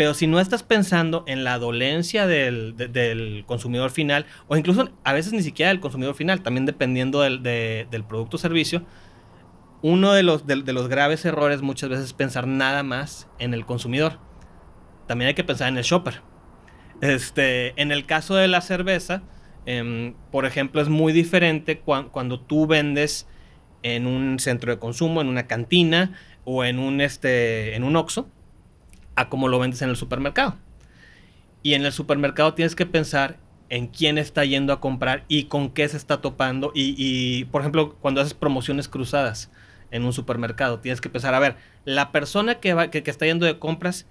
Pero si no estás pensando en la dolencia del, del, consumidor final, o incluso a veces ni siquiera del consumidor final, también dependiendo del, del producto o servicio, uno de los, de, los graves errores muchas veces es pensar nada más en el consumidor. También hay que pensar en el shopper. Este, en el caso de la cerveza, em, por ejemplo, es muy diferente cuando tú vendes en un centro de consumo, en una cantina o en un, este, en un Oxxo a cómo lo vendes en el supermercado. Y en el supermercado tienes que pensar en quién está yendo a comprar y con qué se está topando. Y, por ejemplo, cuando haces promociones cruzadas en un supermercado, tienes que pensar, a ver, la persona que, va, que, está yendo de compras,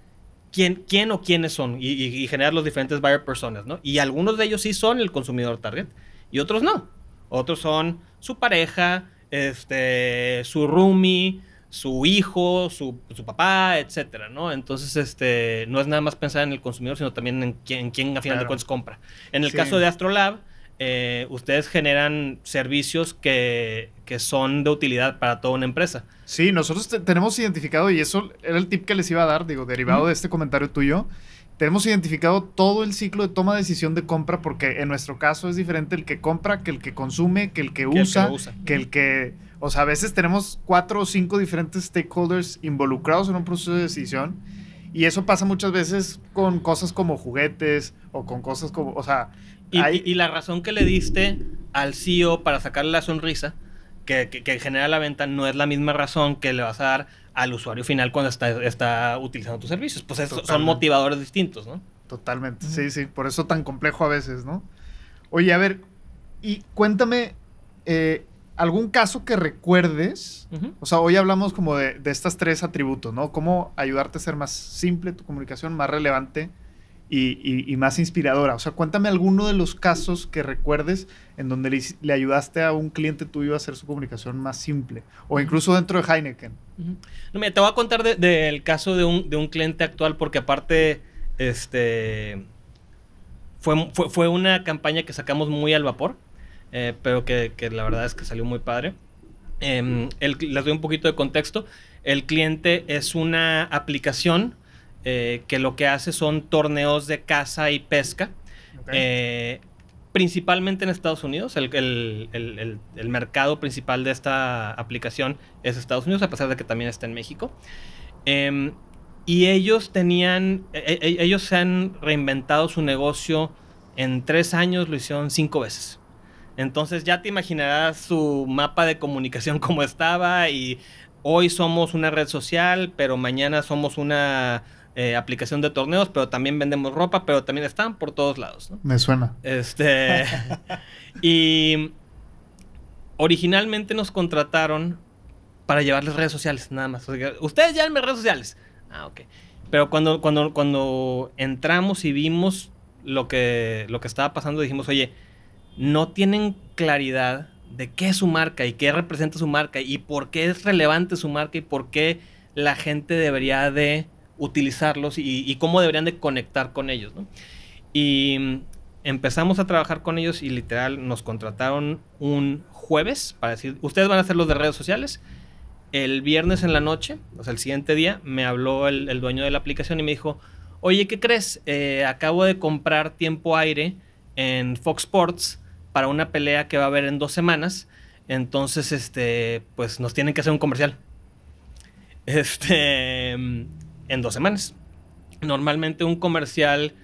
¿quién, quién o quiénes son? Y, generar los diferentes buyer personas, ¿no? Y algunos de ellos sí son el consumidor target y otros no. Otros son su pareja, este, su roomie, su hijo, su, su, papá, etcétera, ¿no? Entonces, este, no es nada más pensar en el consumidor, sino también en quién, quién a final de cuentas compra. En el caso de Astrolab, eh, ustedes generan servicios que, que, son de utilidad para toda una empresa. Sí, nosotros tenemos identificado, y eso era el tip que les iba a dar, digo, derivado de este comentario tuyo, tenemos identificado todo el ciclo de toma de decisión de compra porque en nuestro caso es diferente el que compra que el que consume, que el que, usa, que el que... O sea, a veces tenemos cuatro o cinco diferentes stakeholders involucrados en un proceso de decisión y eso pasa muchas veces con cosas como juguetes o con cosas como, o sea... Y, la razón que le diste al CEO para sacarle la sonrisa, que, que, genera la venta, no es la misma razón que le vas a dar al usuario final cuando está, está utilizando tus servicios. Pues son motivadores distintos, ¿no? Totalmente, sí, sí. Por eso tan complejo a veces, ¿no? Oye, a ver, y cuéntame, eh, ¿algún caso que recuerdes? O sea, hoy hablamos como de, de estos tres atributos, ¿no? Cómo ayudarte a ser más simple tu comunicación, más relevante y, más inspiradora. O sea, cuéntame alguno de los casos que recuerdes en donde le, ayudaste a un cliente tuyo a hacer su comunicación más simple. O incluso dentro de Heineken. no, mira, te voy a contar del caso de un, de un, cliente actual porque aparte, este... Fue, fue, una campaña que sacamos muy al vapor. Eh, pero que, la verdad es que salió muy padre. Eh, les doy un poquito de contexto. El cliente es una aplicación eh, que lo que hace son torneos de caza y pesca. Eh, principalmente en Estados Unidos. El, mercado principal de esta aplicación es Estados Unidos, a pesar de que también está en México. Em, y ellos tenían, e, e, ellos se han reinventado su negocio en tres años, lo hicieron cinco veces. Entonces ya te imaginarás su mapa de comunicación (laughs) como estaba y hoy somos una red social, pero mañana somos una eh, aplicación de torneos, pero también vendemos ropa, pero también están por todos lados. Me suena. Este. (laughs) y originalmente nos contrataron para llevarles redes sociales, nada más. Ustedes llévenme redes sociales. Ah, ok. Pero cuando, cuando, cuando entramos y vimos lo que, lo que estaba pasando, dijimos, oye, no tienen claridad de qué es su marca y qué representa su marca y por qué es relevante su marca y por qué la gente debería de utilizarlos y, cómo deberían de conectar con ellos. Y mm, empezamos a trabajar con ellos y literal nos contrataron un jueves para decir, ustedes van a hacer los de redes sociales. El viernes en la noche, o sea, el siguiente día, me habló el, dueño de la aplicación y me dijo, oye, ¿qué crees? Eh, acabo de comprar tiempo aire en Fox Sports para una pelea que va a haber en dos semanas. Entonces, este, pues nos tienen que hacer un comercial. Este, mm, en dos semanas. Normalmente un comercial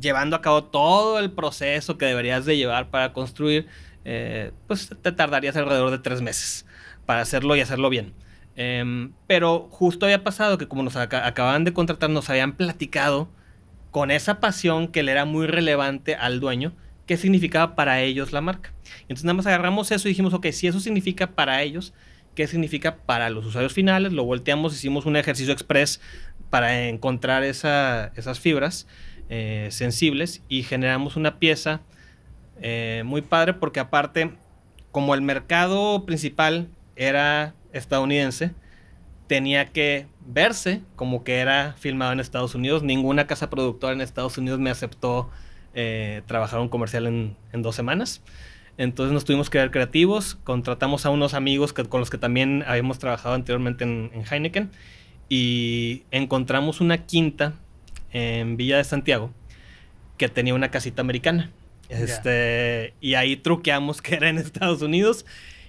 llevando a cabo todo el proceso que deberías de llevar para construir, eh, pues te tardarías alrededor de tres meses para hacerlo y hacerlo bien. Em, pero justo había pasado que como nos acababan de contratar, nos habían platicado con esa pasión que le era muy relevante al dueño, qué significaba para ellos la marca. Entonces nada más agarramos eso y dijimos, ok, si eso significa para ellos, qué significa para los usuarios finales, lo volteamos, hicimos un ejercicio express para encontrar esas fibras eh, sensibles y generamos una pieza eh, muy padre porque aparte, como el mercado principal era estadounidense, tenía que verse como que era filmado en Estados Unidos. Ninguna casa productora en Estados Unidos me aceptó eh, trabajar un comercial en, dos semanas. Entonces nos tuvimos que ver creativos, contratamos a unos amigos con los que también habíamos trabajado anteriormente en, Heineken y encontramos una quinta en Villa de Santiago que tenía una casita americana. Este, Y ahí truqueamos que era en Estados Unidos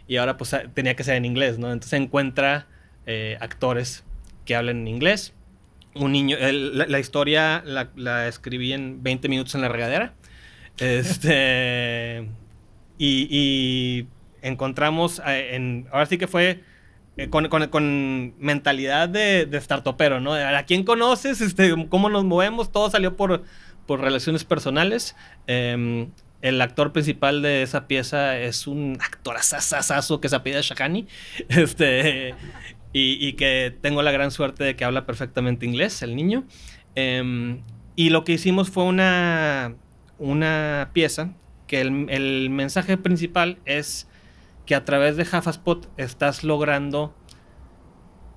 y ahora pues tenía que ser en inglés, ¿no? Entonces encuentra eh, actores que hablen en inglés. Un niño, la, historia la, la, escribí en 20 minutos en la regadera. Este, (laughs) y, encontramos, eh, en, ahora sí que fue eh, con, mentalidad de, de startupero, ¿no? ¿A quién conoces? Este, ¿Cómo nos movemos? Todo salió por, por relaciones personales. Em, el actor principal de esa pieza es un actor asasasazo que se apellida Shakani. (laughs) Este, y, que tengo la gran suerte de que habla perfectamente inglés, el niño. Em, y lo que hicimos fue una, una pieza que el, mensaje principal es que a través de Hafaspot estás logrando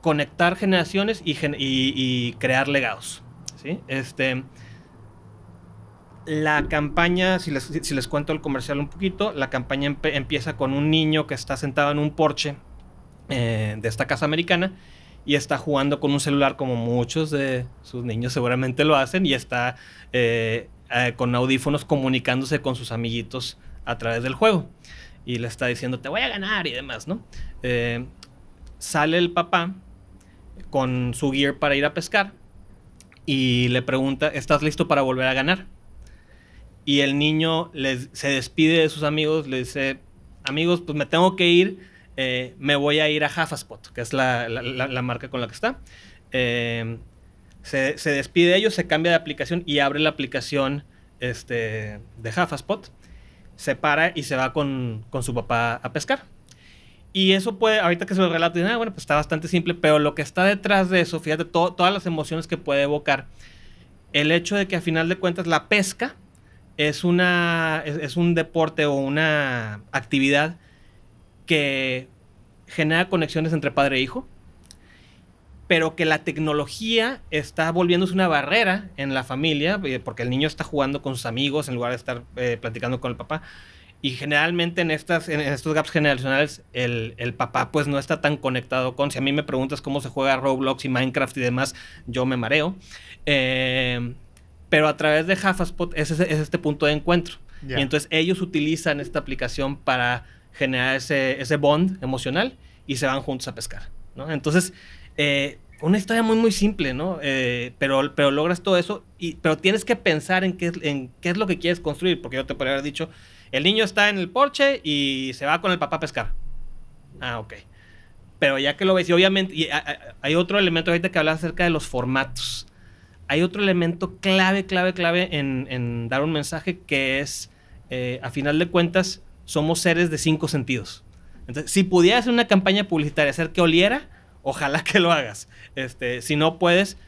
conectar generaciones y, crear legados. ¿sí? Este, la campaña, si les, cuento el comercial un poquito, la campaña empieza con un niño que está sentado en un porche eh, de esta casa americana y está jugando con un celular como muchos de sus niños seguramente lo hacen y está eh, eh, con audífonos comunicándose con sus amiguitos a través del juego. Y le está diciendo, te voy a ganar y demás, ¿no? Sale el papá con su gear para ir a pescar y le pregunta, ¿estás listo para volver a ganar? Y el niño se despide de sus amigos, le dice, amigos, pues me tengo que ir, eh, me voy a ir a Hafaspot, que es la, marca con la que está. Eh, se, despide de ellos, se cambia de aplicación y abre la aplicación este, de Hafaspot, se para y se va con, con su papá a pescar. Y eso puede, ahorita que se lo relato, ah, bueno, pues está bastante simple, pero lo que está detrás de eso, fíjate, todas las emociones que puede evocar, el hecho de que a final de cuentas la pesca es, una, es, un deporte o una actividad que genera conexiones entre padre e hijo, pero que la tecnología está volviéndose una barrera en la familia, eh, porque el niño está jugando con sus amigos en lugar de estar eh, platicando con el papá. Y generalmente en, estas, en estos gaps generacionales, el, el, papá pues no está tan conectado con... Si a mí me preguntas cómo se juega Roblox y Minecraft y demás, yo me mareo. Eh, pero a través de Hafaspot es, es, este punto de encuentro. Y entonces ellos utilizan esta aplicación para generar ese, ese bond emocional y se van juntos a pescar. ¿no? Entonces, eh, una historia muy, muy simple, ¿no? Eh, pero, pero logras todo eso, y, pero tienes que pensar en qué, en qué es lo que quieres construir, porque yo te podría haber dicho, el niño está en el porche y se va con el papá a pescar. Ah, ok. Pero ya que lo ves, y obviamente, y hay otro elemento ahorita que habla acerca de los formatos. Hay otro elemento clave, clave, clave en, dar un mensaje que es, eh, a final de cuentas, somos seres de cinco sentidos. Entonces, si pudieras hacer una campaña publicitaria, hacer que oliera, ojalá que lo hagas. Este, si no puedes,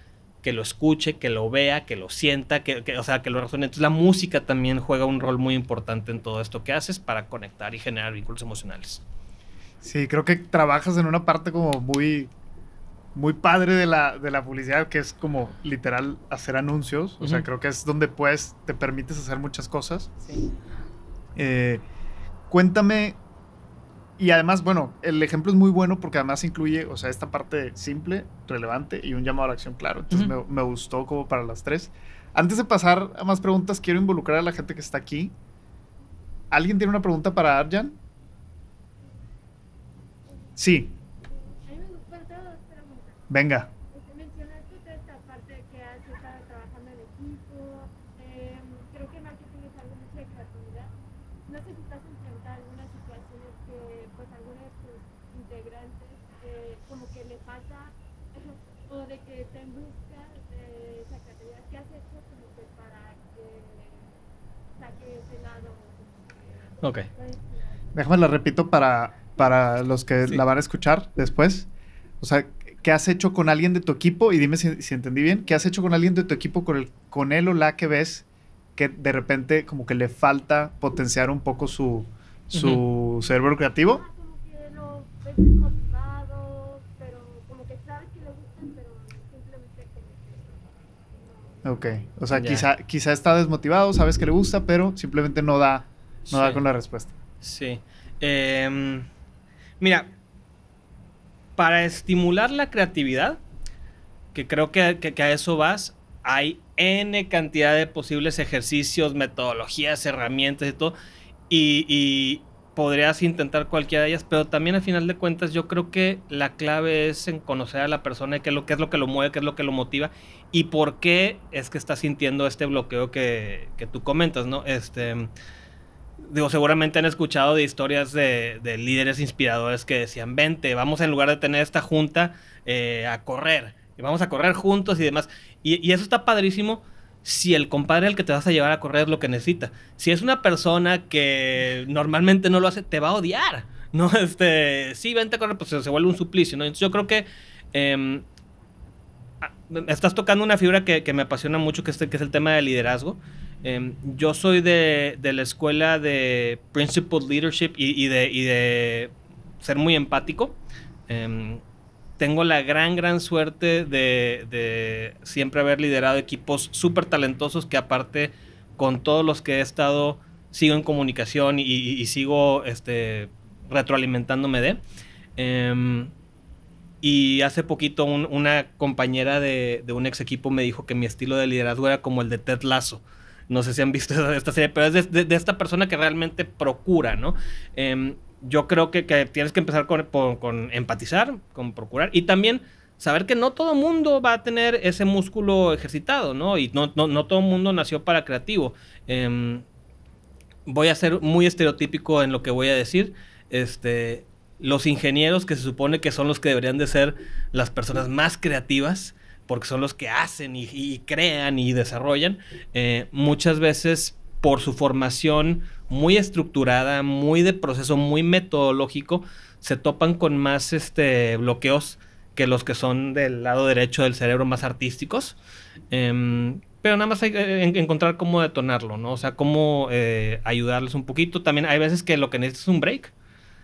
que lo escuche, que lo vea, que lo sienta, que, o sea, que lo razone. Entonces la música también juega un rol muy importante en todo esto que haces para conectar y generar vínculos emocionales. Sí, creo que trabajas en una parte como muy, muy padre de la, de la publicidad, que es como literal hacer anuncios. O sea, creo que es donde puedes, te permites hacer muchas cosas. Sí. Eh, cuéntame y además, bueno, el ejemplo es muy bueno porque además incluye, o sea, esta parte simple, relevante y un llamado a la acción claro. Entonces me, gustó como para las tres. Antes de pasar a más preguntas, quiero involucrar a la gente que está aquí. ¿Alguien tiene una pregunta para Arjan? Sí. Venga. Ok. Déjame la repito para, para los que la van a escuchar después. O sea, ¿qué has hecho con alguien de tu equipo? Y dime si, entendí bien. ¿Qué has hecho con alguien de tu equipo con, el, con él o la que ves que de repente como que le falta potenciar un poco su, su cerebro creativo? Ok, o sea, quizá, quizá está desmotivado, sabes que le gusta, pero simplemente no da no da con la respuesta. Sí. Em, mira, para estimular la creatividad, que creo que, a eso vas, hay N cantidad de posibles ejercicios, metodologías, herramientas y todo. Y, podrías intentar cualquiera de ellas, pero también al final de cuentas yo creo que la clave es en conocer a la persona y qué es lo, qué es lo que lo mueve, qué es lo que lo motiva y por qué es que está sintiendo este bloqueo que, que tú comentas, ¿no? Este digo, seguramente han escuchado de historias de, líderes inspiradores que decían, vente, vamos en lugar de tener esta junta eh, a correr, y vamos a correr juntos y demás. Y, eso está padrísimo si el compadre al que te vas a llevar a correr es lo que necesita. Si es una persona que normalmente no lo hace, te va a odiar. (laughs) No, este, sí, vente a correr, pues se, vuelve un suplicio, ¿no? Entonces yo creo que em, estás tocando una figura que, me apasiona mucho, que es, que es el tema del liderazgo. Em, yo soy de, la escuela de Principled Leadership y, de, ser muy empático. Em, tengo la gran, gran suerte de, siempre haber liderado equipos súper talentosos que aparte con todos los que he estado sigo en comunicación y, sigo este, retroalimentándome de. Em, Y hace poquito una compañera de, un ex equipo me dijo que mi estilo de liderazgo era como el de Ted Lasso. No sé si han visto (laughs) esta serie, pero es de, esta persona que realmente procura, ¿no? Em, yo creo que, tienes que empezar con, con, empatizar, con procurar y también saber que no todo mundo va a tener ese músculo ejercitado, ¿no? Y no, no, no todo mundo nació para creativo. Em, voy a ser muy estereotípico en lo que voy a decir. Este, los ingenieros que se supone que son los que deberían de ser las personas más creativas, porque son los que hacen y, crean y desarrollan, eh, muchas veces por su formación muy estructurada, muy de proceso, muy metodológico, se topan con más este, bloqueos que los que son del lado derecho del cerebro más artísticos. Em, pero nada más hay que encontrar cómo detonarlo, ¿no? O sea, cómo eh, ayudarles un poquito. También hay veces que lo que necesitas es un break.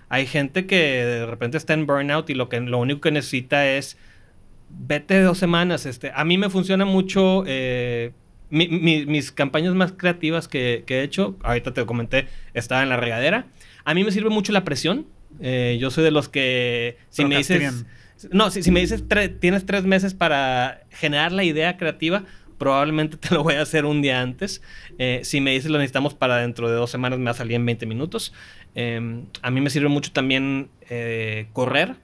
Hay gente que de repente está en burnout y lo, que, lo único que necesita es vete dos semanas. Este, a mí me funciona mucho eh, mis campañas más creativas que, he hecho. Ahorita te comenté, estaba en la regadera. A mí me sirve mucho la presión. Eh, yo soy de los que si me dices... No, si, si me dices tienes tres meses para generar la idea creativa, probablemente te lo voy a hacer un día antes. Eh, si me dices lo necesitamos para dentro de dos semanas, me va a salir en 20 minutos. Em, a mí me sirve mucho también correr.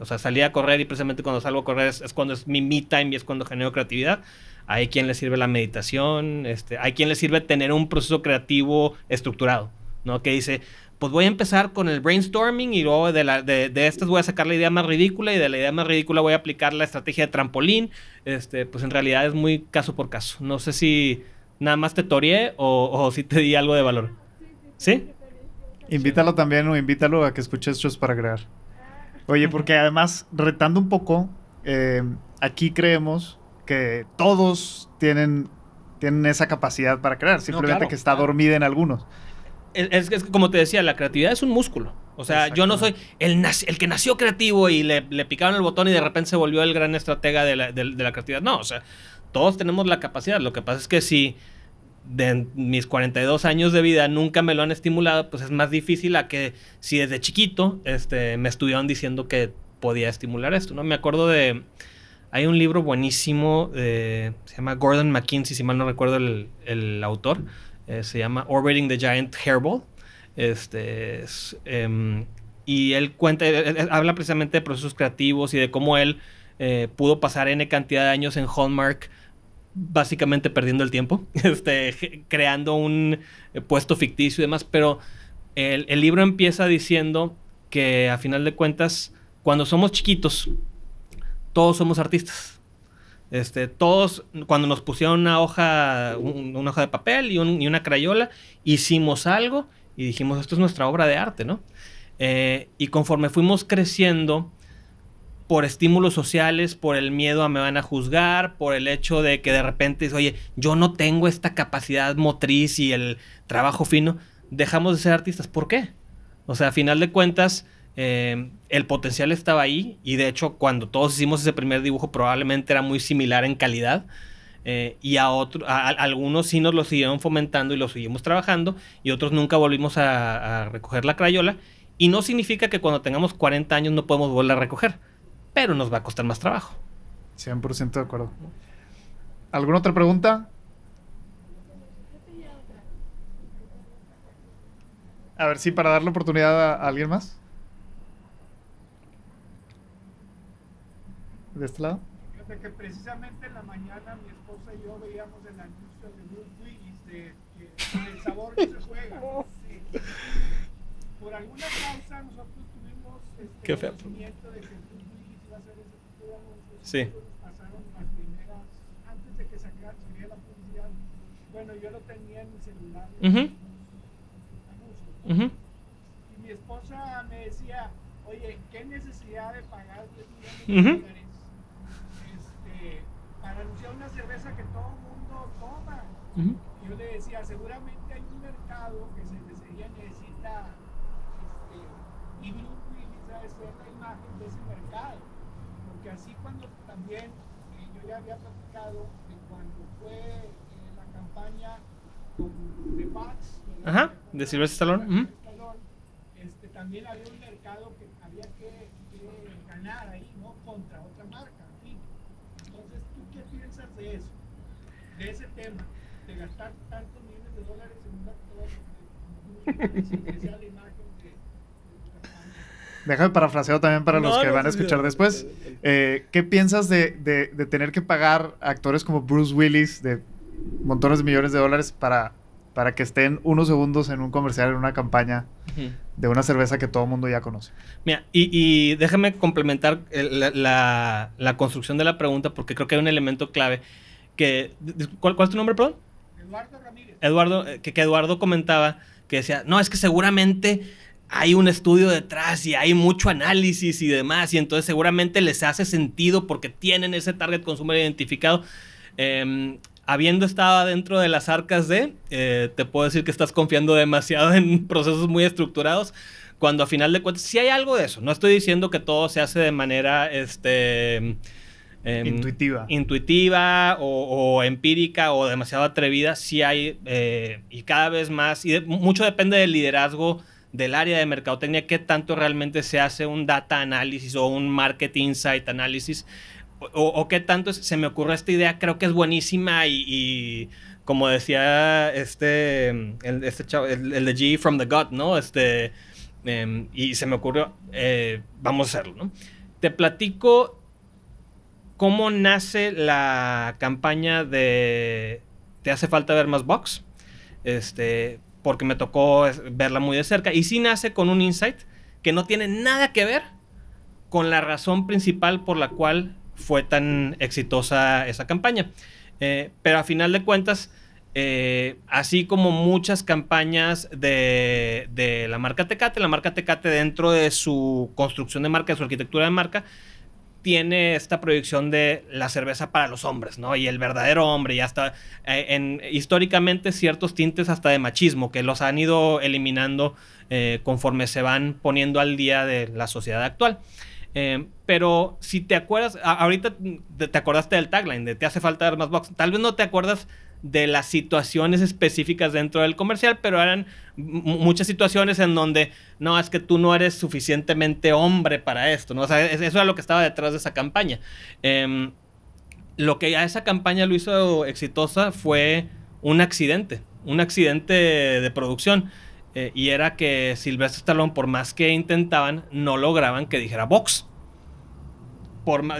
O sea, salir a correr y precisamente cuando salgo a correr es, cuando es mi me time y es cuando genero creatividad. Hay quien le sirve la meditación, este, hay quien le sirve tener un proceso creativo estructurado, ¿no? Que dice, pues voy a empezar con el brainstorming y luego de, la, de, de, estas voy a sacar la idea más ridícula y de la idea más ridícula voy a aplicar la estrategia de trampolín. Este, pues en realidad es muy caso por caso. No sé si nada más te toreé o, o si te di algo de valor. ¿Sí? Invítalo también o invítalo a que escuches Shows para crear. Oye, porque además, retando un poco, eh, aquí creemos que todos tienen, tienen esa capacidad para crear, simplemente que está dormida en algunos. Es, que como te decía, la creatividad es un músculo. O sea, yo no soy el, el que nació creativo y le, le, picaron el botón y de repente se volvió el gran estratega de la, de la creatividad. No, o sea, todos tenemos la capacidad. Lo que pasa es que si de mis 42 años de vida nunca me lo han estimulado, pues es más difícil a que si desde chiquito este, me estuvieron diciendo que podía estimular esto, ¿no? Me acuerdo de... Hay un libro buenísimo, se llama Gordon McKinsey, si mal no recuerdo el, autor, eh, se llama Orbiting the Giant Hairball. Este, em, y él cuenta, habla precisamente de procesos creativos y de cómo él eh, pudo pasar N cantidad de años en Hallmark básicamente perdiendo el tiempo, (laughs) este, creando un eh, puesto ficticio y demás, pero el, libro empieza diciendo que a final de cuentas, cuando somos chiquitos, todos somos artistas. Este, todos, cuando nos pusieron una hoja, una hoja de papel y, una crayola, hicimos algo y dijimos, esto es nuestra obra de arte, ¿no? Eh, y conforme fuimos creciendo, por estímulos sociales, por el miedo a me van a juzgar, por el hecho de que de repente, oye, yo no tengo esta capacidad motriz y el trabajo fino, dejamos de ser artistas. ¿Por qué? O sea, a final de cuentas, eh, el potencial estaba ahí y de hecho cuando todos hicimos ese primer dibujo probablemente era muy similar en calidad. Eh, y a, otros, algunos sí nos lo siguieron fomentando y lo seguimos trabajando y otros nunca volvimos a, a recoger la crayola. Y no significa que cuando tengamos 40 años no podemos volver a recoger pero nos va a costar más trabajo. 100% de acuerdo. ¿Alguna otra pregunta? A ver, sí, para darle oportunidad a, alguien más. ¿De este lado? Fíjate que precisamente en la mañana mi esposa y yo veíamos el anuncio de Blue Willis de que el sabor que se juega. (laughs) Por alguna causa nosotros tuvimos este conocimiento de que Sí. Pasaron las primeras, antes de que sacara, la publicidad. Bueno, yo lo tenía en mi celular. Uh Y mi esposa me decía, oye, ¿qué necesidad de pagar 10 millones de dólares este, para anunciar una cerveza que todo el mundo toma? Y yo le decía, seguramente hay un mercado que se necesita, necesita este, y Blue Willis a ser la imagen de ese mercado que así cuando también eh, yo ya había platicado de cuando fue eh, la campaña con The Bucks, Ajá, de Sylvester Stallone. este, también había un mercado que había que, ganar ahí, ¿no? contra otra marca. Entonces, ¿tú qué piensas de eso? De ese tema, de gastar tantos millones de dólares en un actor que sea la imagen de, de tu campaña. Déjame parafraseo también para los que no, van a escuchar después. Eh, ¿Qué piensas de, de- de tener que pagar a actores como Bruce Willis de montones de millones de dólares para, para que estén unos segundos en un comercial, en una campaña de una cerveza que todo el mundo ya conoce? Mira, y, y déjame complementar la, la- la construcción de la pregunta porque creo que hay un elemento clave que... ¿Cuál, cuál es tu nombre, perdón? Eduardo Ramírez. Eduardo, eh, que, que Eduardo comentaba que decía, no, es que seguramente hay un estudio detrás y hay mucho análisis y demás, y entonces seguramente les hace sentido porque tienen ese target consumer identificado. Em, habiendo estado dentro de las arcas de, eh, te puedo decir que estás confiando demasiado en (laughs) procesos muy estructurados, cuando a final de cuentas sí hay algo de eso. No estoy diciendo que todo se hace de manera, este... em, Intuitiva. intuitiva o, o empírica o demasiado atrevida, sí hay, eh, y cada vez más, y de- mucho depende del liderazgo del área de mercadotecnia, qué tanto realmente se hace un data análisis o un market insight análisis, o, qué tanto se me ocurre esta idea, creo que es buenísima y, como decía este, el, este chavo, el, de G from the gut, ¿no? Este, em, y se me ocurrió, eh, vamos a hacerlo, ¿no? Te platico cómo nace la campaña de Te hace falta ver más box. Este, porque me tocó verla muy de cerca. Y sí nace con un insight que no tiene nada que ver con la razón principal por la cual fue tan exitosa esa campaña. Eh, pero a final de cuentas, eh, así como muchas campañas de, de la marca Tecate, la marca Tecate dentro de su construcción de marca, de su arquitectura de marca, tiene esta proyección de la cerveza para los hombres, ¿no? Y el verdadero hombre, y hasta eh, en, históricamente ciertos tintes hasta de machismo que los han ido eliminando eh, conforme se van poniendo al día de la sociedad actual. Eh, pero si te acuerdas, ahorita te, te acordaste del tagline de te hace falta dar más box. Tal vez no te acuerdas de las situaciones específicas dentro del comercial, pero eran muchas situaciones en donde no, es que tú no eres suficientemente hombre para esto, ¿no? O sea, es- eso era lo que estaba detrás de esa campaña. Em, lo que a esa campaña lo hizo exitosa fue un accidente, un accidente de producción. Eh, y era que Sylvester Stallone, por más que intentaban, no lograban que dijera box.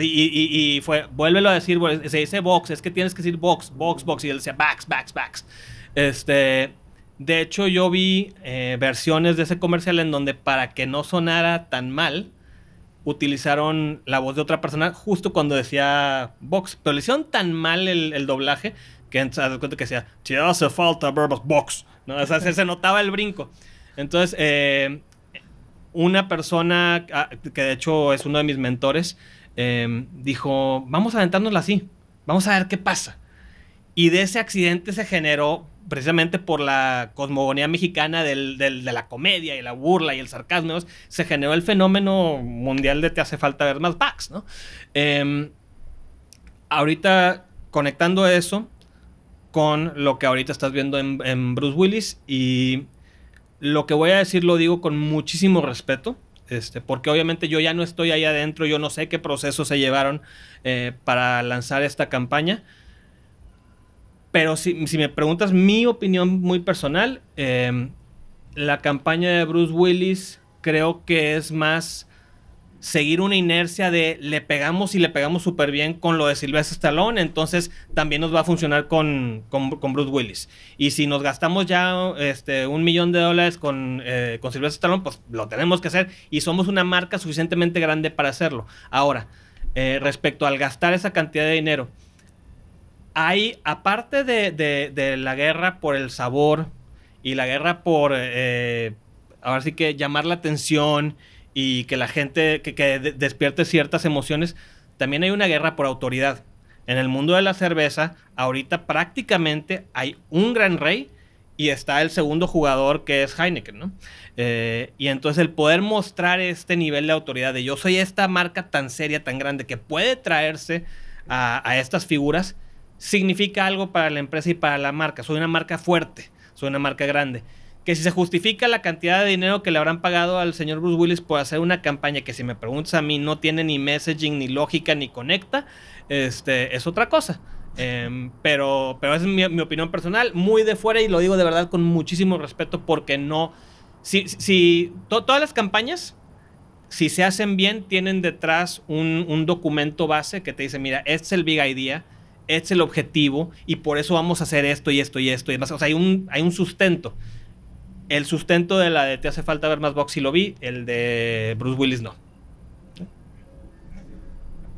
Y, fue, vuélvelo a decir, se dice box, es que tienes que decir box, box, box. Y él decía backs, backs, backs. Este, de hecho, yo vi eh, versiones de ese comercial en donde para que no sonara tan mal, utilizaron la voz de otra persona justo cuando decía box. Pero le hicieron tan mal el, doblaje que se das cuenta que decía, te hace falta ver más box. ¿no? O sea, se, se notaba el brinco. Entonces, eh, una persona ah, que de hecho es uno de mis mentores, eh, dijo, vamos a aventárnosla así, vamos a ver qué pasa. Y de ese accidente se generó precisamente por la cosmogonía mexicana del- de la comedia y la burla y el sarcasmo, se generó el fenómeno mundial de te hace falta ver más backs, ¿no? Em, ahorita conectando eso con lo que ahorita estás viendo en, en Bruce Willis y lo que voy a decir lo digo con muchísimo respeto, este, porque obviamente yo ya no estoy ahí adentro, yo no sé qué procesos se llevaron eh, para lanzar esta campaña. Pero si, me preguntas mi opinión muy personal, eh, la campaña de Bruce Willis creo que es más seguir una inercia de le pegamos y le pegamos súper bien con lo de Sylvester Stallone, entonces también nos va a funcionar con, con, Bruce Willis. Y si nos gastamos ya este, un millón de dólares con, eh, con Sylvester Stallone, pues lo tenemos que hacer y somos una marca suficientemente grande para hacerlo. Ahora, eh, respecto al gastar esa cantidad de dinero, hay, aparte de, de- de la guerra por el sabor y la guerra por, eh, ahora sí que llamar la atención y que la gente, que, que de- despierte ciertas emociones, también hay una guerra por autoridad. En el mundo de la cerveza, ahorita prácticamente hay un gran rey y está el segundo jugador que es Heineken, ¿no? Eh, y entonces el poder mostrar este nivel de autoridad de yo soy esta marca tan seria, tan grande, que puede traerse a, a estas figuras, significa algo para la empresa y para la marca. Soy una marca fuerte, soy una marca grande. Que si se justifica la cantidad de dinero que le habrán pagado al señor Bruce Willis por hacer una campaña que si me preguntas a mí no tiene ni messaging, ni lógica, ni conecta, este, es otra cosa. Em, pero, pero es mi, opinión personal, muy de fuera y lo digo de verdad con muchísimo respeto porque no... Si, si todas las campañas, si se hacen bien, tienen detrás un, un, documento base que te dice, mira, este es el big idea, este es el objetivo y por eso vamos a hacer esto y esto y esto y demás. O sea, hay un, hay un sustento. El sustento de la de Te hace falta ver más box y lo vi, el de Bruce Willis no.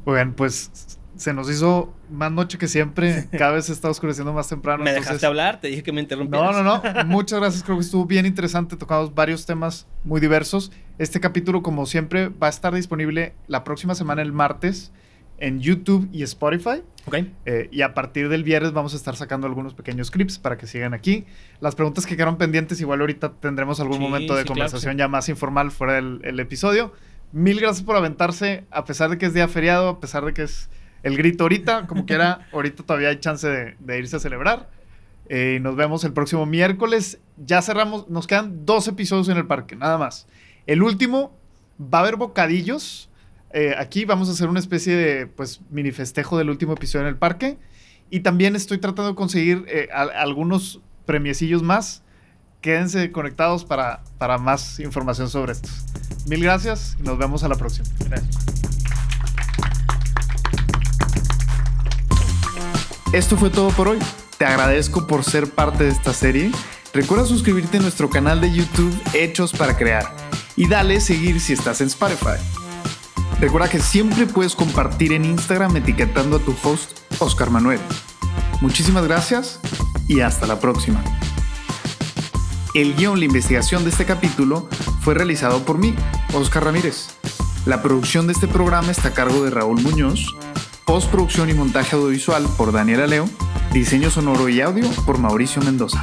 Bueno, pues se nos hizo más noche que siempre. (laughs) Cada vez se está oscureciendo más temprano. ¿Me dejaste hablar? Te dije que me interrumpieras. No, no, no. (laughs) Muchas gracias. Creo que estuvo bien interesante. Tocamos varios temas muy diversos. Este capítulo, como siempre, va a estar disponible la próxima semana, el martes, en YouTube y Spotify. Ok. Eh, y a partir del viernes vamos a estar sacando algunos pequeños clips para que sigan aquí. Las preguntas que quedaron pendientes, igual ahorita tendremos algún momento de conversación ya más informal fuera del episodio. Mil gracias por aventarse, a pesar de que es día feriado, a pesar de que es el grito ahorita, como (laughs) quiera, ahorita todavía hay chance de, irse a celebrar. Eh, nos vemos el próximo miércoles. Ya cerramos, nos quedan dos episodios en el parque, nada más. El último va a haber bocadillos eh, aquí vamos a hacer una especie de pues mini festejo del último episodio en el parque. Y también estoy tratando de conseguir eh, algunos premiecillos más. Quédense conectados para, para más información sobre estos. Mil gracias y nos vemos a la próxima. Gracias. Esto fue todo por hoy. Te agradezco por ser parte de esta serie. Recuerda suscribirte a nuestro canal de YouTube Hechos para Crear y dale seguir si estás en Spotify. Recuerda que siempre puedes compartir en Instagram etiquetando a tu host Oscar Manuel. Muchísimas gracias y hasta la próxima. El guion, la investigación de este capítulo fue realizado por mí, Oscar Ramírez. La producción de este programa está a cargo de Raúl Muñoz, postproducción y montaje audiovisual por Daniela Leo, diseño sonoro y audio por Mauricio Mendoza.